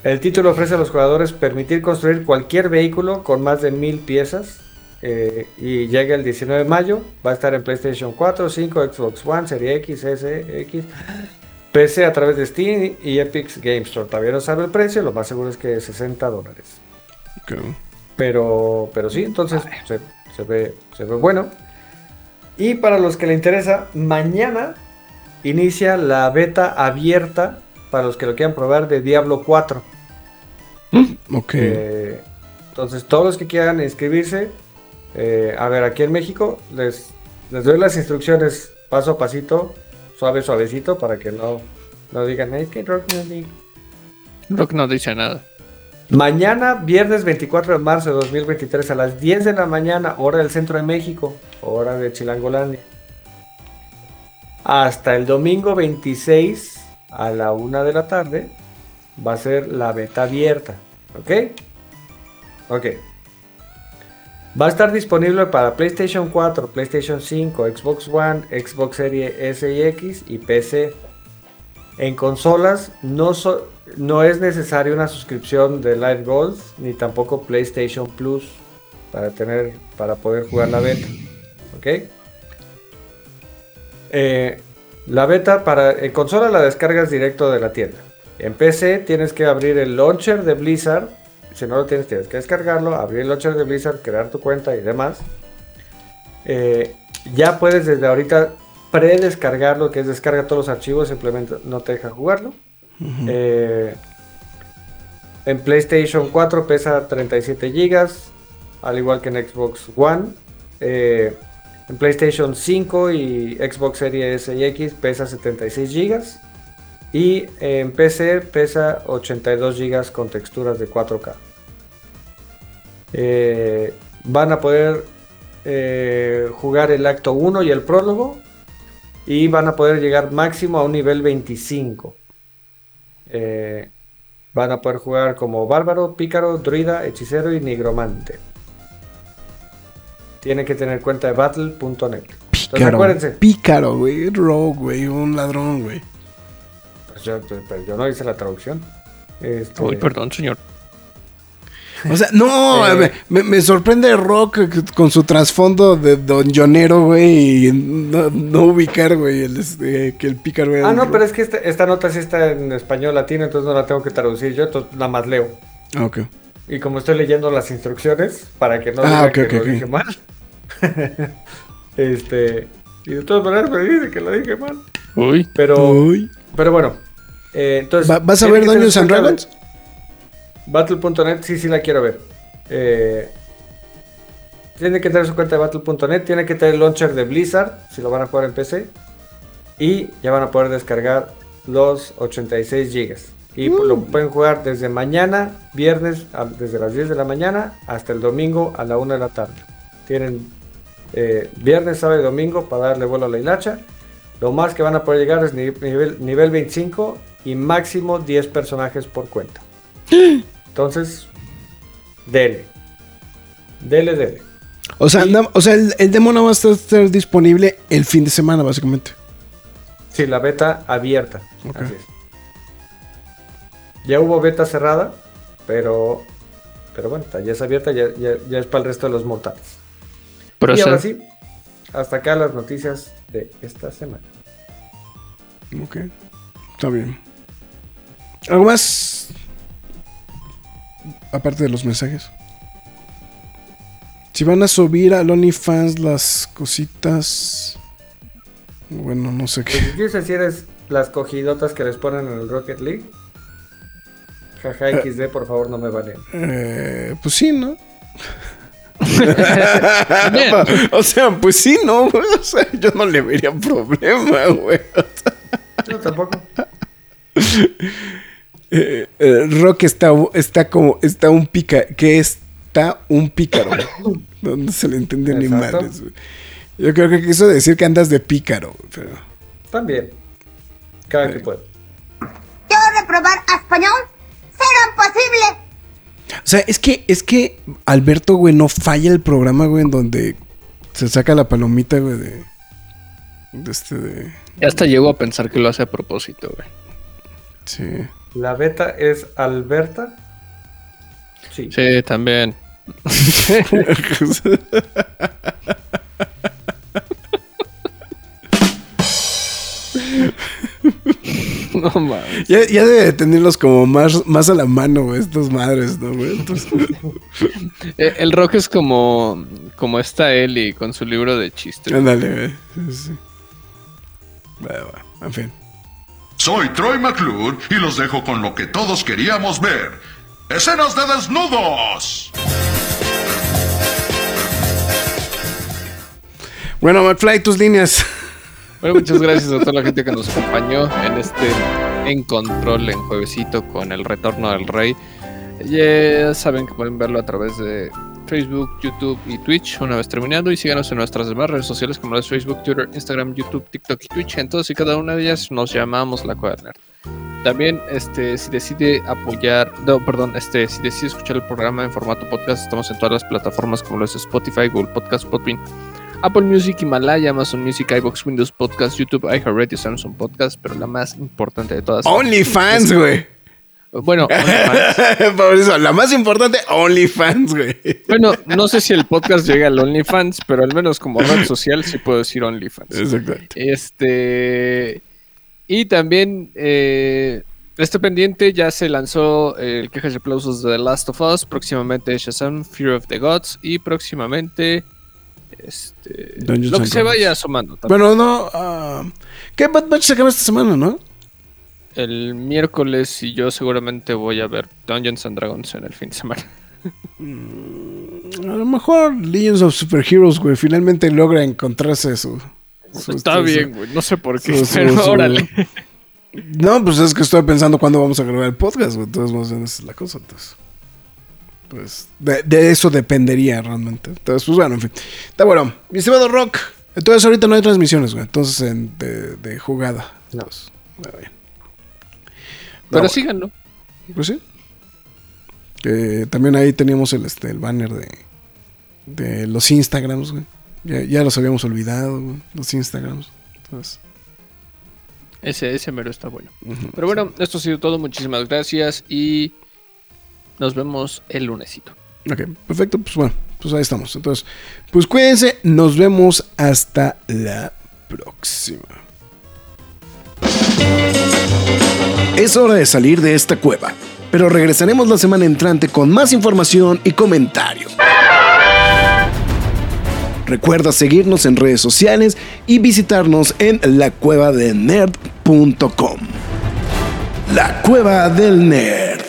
el título ofrece a los jugadores permitir construir cualquier vehículo con más de mil piezas eh, y llega el 19 de mayo. Va a estar en PlayStation 4, 5, Xbox One, Serie X, S, X, PC a través de Steam y Epic Game Store. Todavía no sabe el precio, lo más seguro es que 60 dólares. Pero, pero sí, entonces se, se ve, se ve bueno. Y para los que le interesa, mañana inicia la beta abierta para los que lo quieran probar de Diablo 4. Ok. Eh, entonces, todos los que quieran inscribirse, eh, a ver, aquí en México les, les doy las instrucciones paso a pasito, suave, suavecito, para que no, no digan, es que Rock no dijo". Rock no dice nada. Mañana, viernes 24 de marzo de 2023, a las 10 de la mañana, hora del centro de México, hora de Chilangolandia. Hasta el domingo 26 a la 1 de la tarde va a ser la beta abierta. ¿Ok? Ok. Va a estar disponible para PlayStation 4, PlayStation 5, Xbox One, Xbox Series S y X y PC. En consolas no, no es necesaria una suscripción de Live Gold ni tampoco PlayStation Plus para tener para poder jugar la beta. ¿Ok? Eh, la beta para en consola la descargas directo de la tienda. En PC tienes que abrir el launcher de Blizzard. Si no lo tienes, tienes que descargarlo, abrir el launcher de Blizzard, crear tu cuenta y demás. Eh, ya puedes desde ahorita predescargarlo, que es descarga todos los archivos, simplemente no te deja jugarlo. Eh, en PlayStation 4 pesa 37 GB, al igual que en Xbox One. Eh, en PlayStation 5 y Xbox Series S y X pesa 76 GB. Y en PC pesa 82 GB con texturas de 4K. Eh, van a poder eh, jugar el acto 1 y el prólogo. Y van a poder llegar máximo a un nivel 25. Eh, van a poder jugar como bárbaro, pícaro, druida, hechicero y nigromante. Tienen que tener cuenta de battle.net. Entonces Pícaro. acuérdense, Pícaro, güey. Rogue, güey. Un ladrón, güey. pues yo, pero yo no hice la traducción. Este, Uy, perdón, señor. O sea, no, (laughs) Eh. me, me- me sorprende Rock con su trasfondo de Don Jonero, güey, y no, no ubicar, güey, el, este, que el pícaro era Ah, no, Rock. pero es que esta, esta nota sí está en español latino, entonces no la tengo que traducir yo, entonces nada más leo. Ah, ok. Y como estoy leyendo las instrucciones, para que no Ah, que lo dije mal. (laughs) este. Y de todas maneras me dice que lo dije mal. Uy. Pero, Uy. pero bueno. eh, entonces, ¿Va- ¿Vas a ver Dungeons and Dragons? Battle.net, sí, sí la quiero ver. Eh, tiene que tener su cuenta de Battle.net, tiene que tener el launcher de Blizzard, si lo van a jugar en PC. Y ya van a poder descargar los 86 GB. Y Uh. lo pueden jugar desde mañana, viernes, a- desde las 10 de la mañana, hasta el domingo a la 1 de la tarde. Tienen eh, viernes, sábado y domingo para darle vuelo a la hilacha. Lo más que van a poder llegar es ni- nivel, nivel 25 y máximo 10 personajes por cuenta. Entonces, dele. Dele, dele. O sea, o sea el, el demo no va a estar, estar disponible el fin de semana, básicamente. Sí, la beta abierta. Así es. Ya hubo beta cerrada, pero, pero bueno, ya es abierta, ya, ya- ya es para el resto de los mortales. Pero y ahora sí, hasta acá las noticias de esta semana. Ok. Está bien. ¿Algo más? Aparte de los mensajes. Si van a subir al OnlyFans las cositas. Bueno, no sé Pues, qué. si quieres decir es las cogidotas que les ponen en el Rocket League. Jaja XD, por favor, no me valen. Eh, pues sí, ¿no? (laughs) O sea, pues sí, ¿no? güey? (laughs) O sea, yo no le vería problema, güey. Yo tampoco. Eh, eh, Rock está, está como, está un pica, que está un pícaro. (coughs) no, no se le entiende ni Exacto. madres, güey. Yo creo que quiso decir que andas de pícaro, pero. También. cada que puedo. Yo reprobar a español. Será imposible. O sea, es que, es que Alberto, güey, no falla el programa, güey, en donde se saca la palomita, güey, de. De este, de. Ya hasta llego a pensar que lo hace a propósito, güey. Sí. La beta es Alberta. Sí. Sí, también. (laughs) (laughs) (laughs) no mames. ya, ya debe de tenerlos como más, más a la mano, güey, estas madres, ¿no, güey? Entonces, (laughs) Eh, El rock es como, como está Eli con su libro de chistes. ándale, güey. Sí, sí. Bueno, bueno, en fin. Soy Troy McClure y los dejo con lo que todos queríamos ver. Escenas de desnudos. Bueno, McFly, tus líneas. (laughs) Bueno, muchas gracias a toda la gente que nos acompañó en este En Control en juevesito con el retorno del rey. Ya saben que pueden verlo a través de Facebook, YouTube y Twitch una vez terminando y síganos en nuestras demás redes sociales como las Facebook, Twitter, Instagram, YouTube, TikTok y Twitch. En todas y cada una de ellas nos llamamos La Cueva. También, este, si decide apoyar, no, perdón, este, si decide escuchar el programa en formato podcast, estamos en todas las plataformas como los Spotify, Google Podcast, Podbean, Apple Music, Himalaya, Amazon Music, iBox, Windows Podcast, YouTube, iHeartRadio, Samsung Podcast, pero la más importante de todas. OnlyFans, güey. Bueno, OnlyFans. (laughs) Por eso, la más importante, OnlyFans, güey. bueno, no sé si el podcast llega al OnlyFans, pero al menos como red social sí puedo decir OnlyFans. Exactamente. Este. Y también. eh, este pendiente ya se lanzó eh, el quejas y aplausos de The Last of Us. Próximamente Shazam, Fear of the Gods. Y próximamente. Este. Dungeons lo que se vaya asomando. también. Bueno, no. ah, ¿Qué Bad Batch se acaba esta semana, no? El miércoles y yo seguramente voy a ver Dungeons and Dragons en el fin de semana. A lo mejor Legends of Superheroes, güey, finalmente logra encontrarse su- Está su- bien, güey. No sé por qué. su- pero órale. No, pues es que estoy pensando cuándo vamos a grabar el podcast, güey. Entonces, más bien esa es la cosa. Entonces, pues de, de eso dependería realmente. Entonces, pues bueno, en fin. Está bueno. Mi estimado Rock. Entonces, ahorita no hay transmisiones, güey. Entonces, en- de, de jugada. Entonces, bueno, bien. No, Pero síganlo. Pues sí. Que también ahí teníamos el, este, el banner de, de los Instagrams, güey. Ya, ya los habíamos olvidado, güey. Los Instagrams. Entonces, Ese, ese mero está bueno. Pero bueno, esto ha sido todo. Muchísimas gracias y nos vemos el lunesito. Ok, perfecto, pues bueno, pues ahí estamos. Entonces, pues cuídense, nos vemos hasta la próxima. Es hora de salir de esta cueva, pero regresaremos la semana entrante con más información y comentarios. Recuerda seguirnos en redes sociales y visitarnos en lacuevadelnerd.com. La Cueva del Nerd.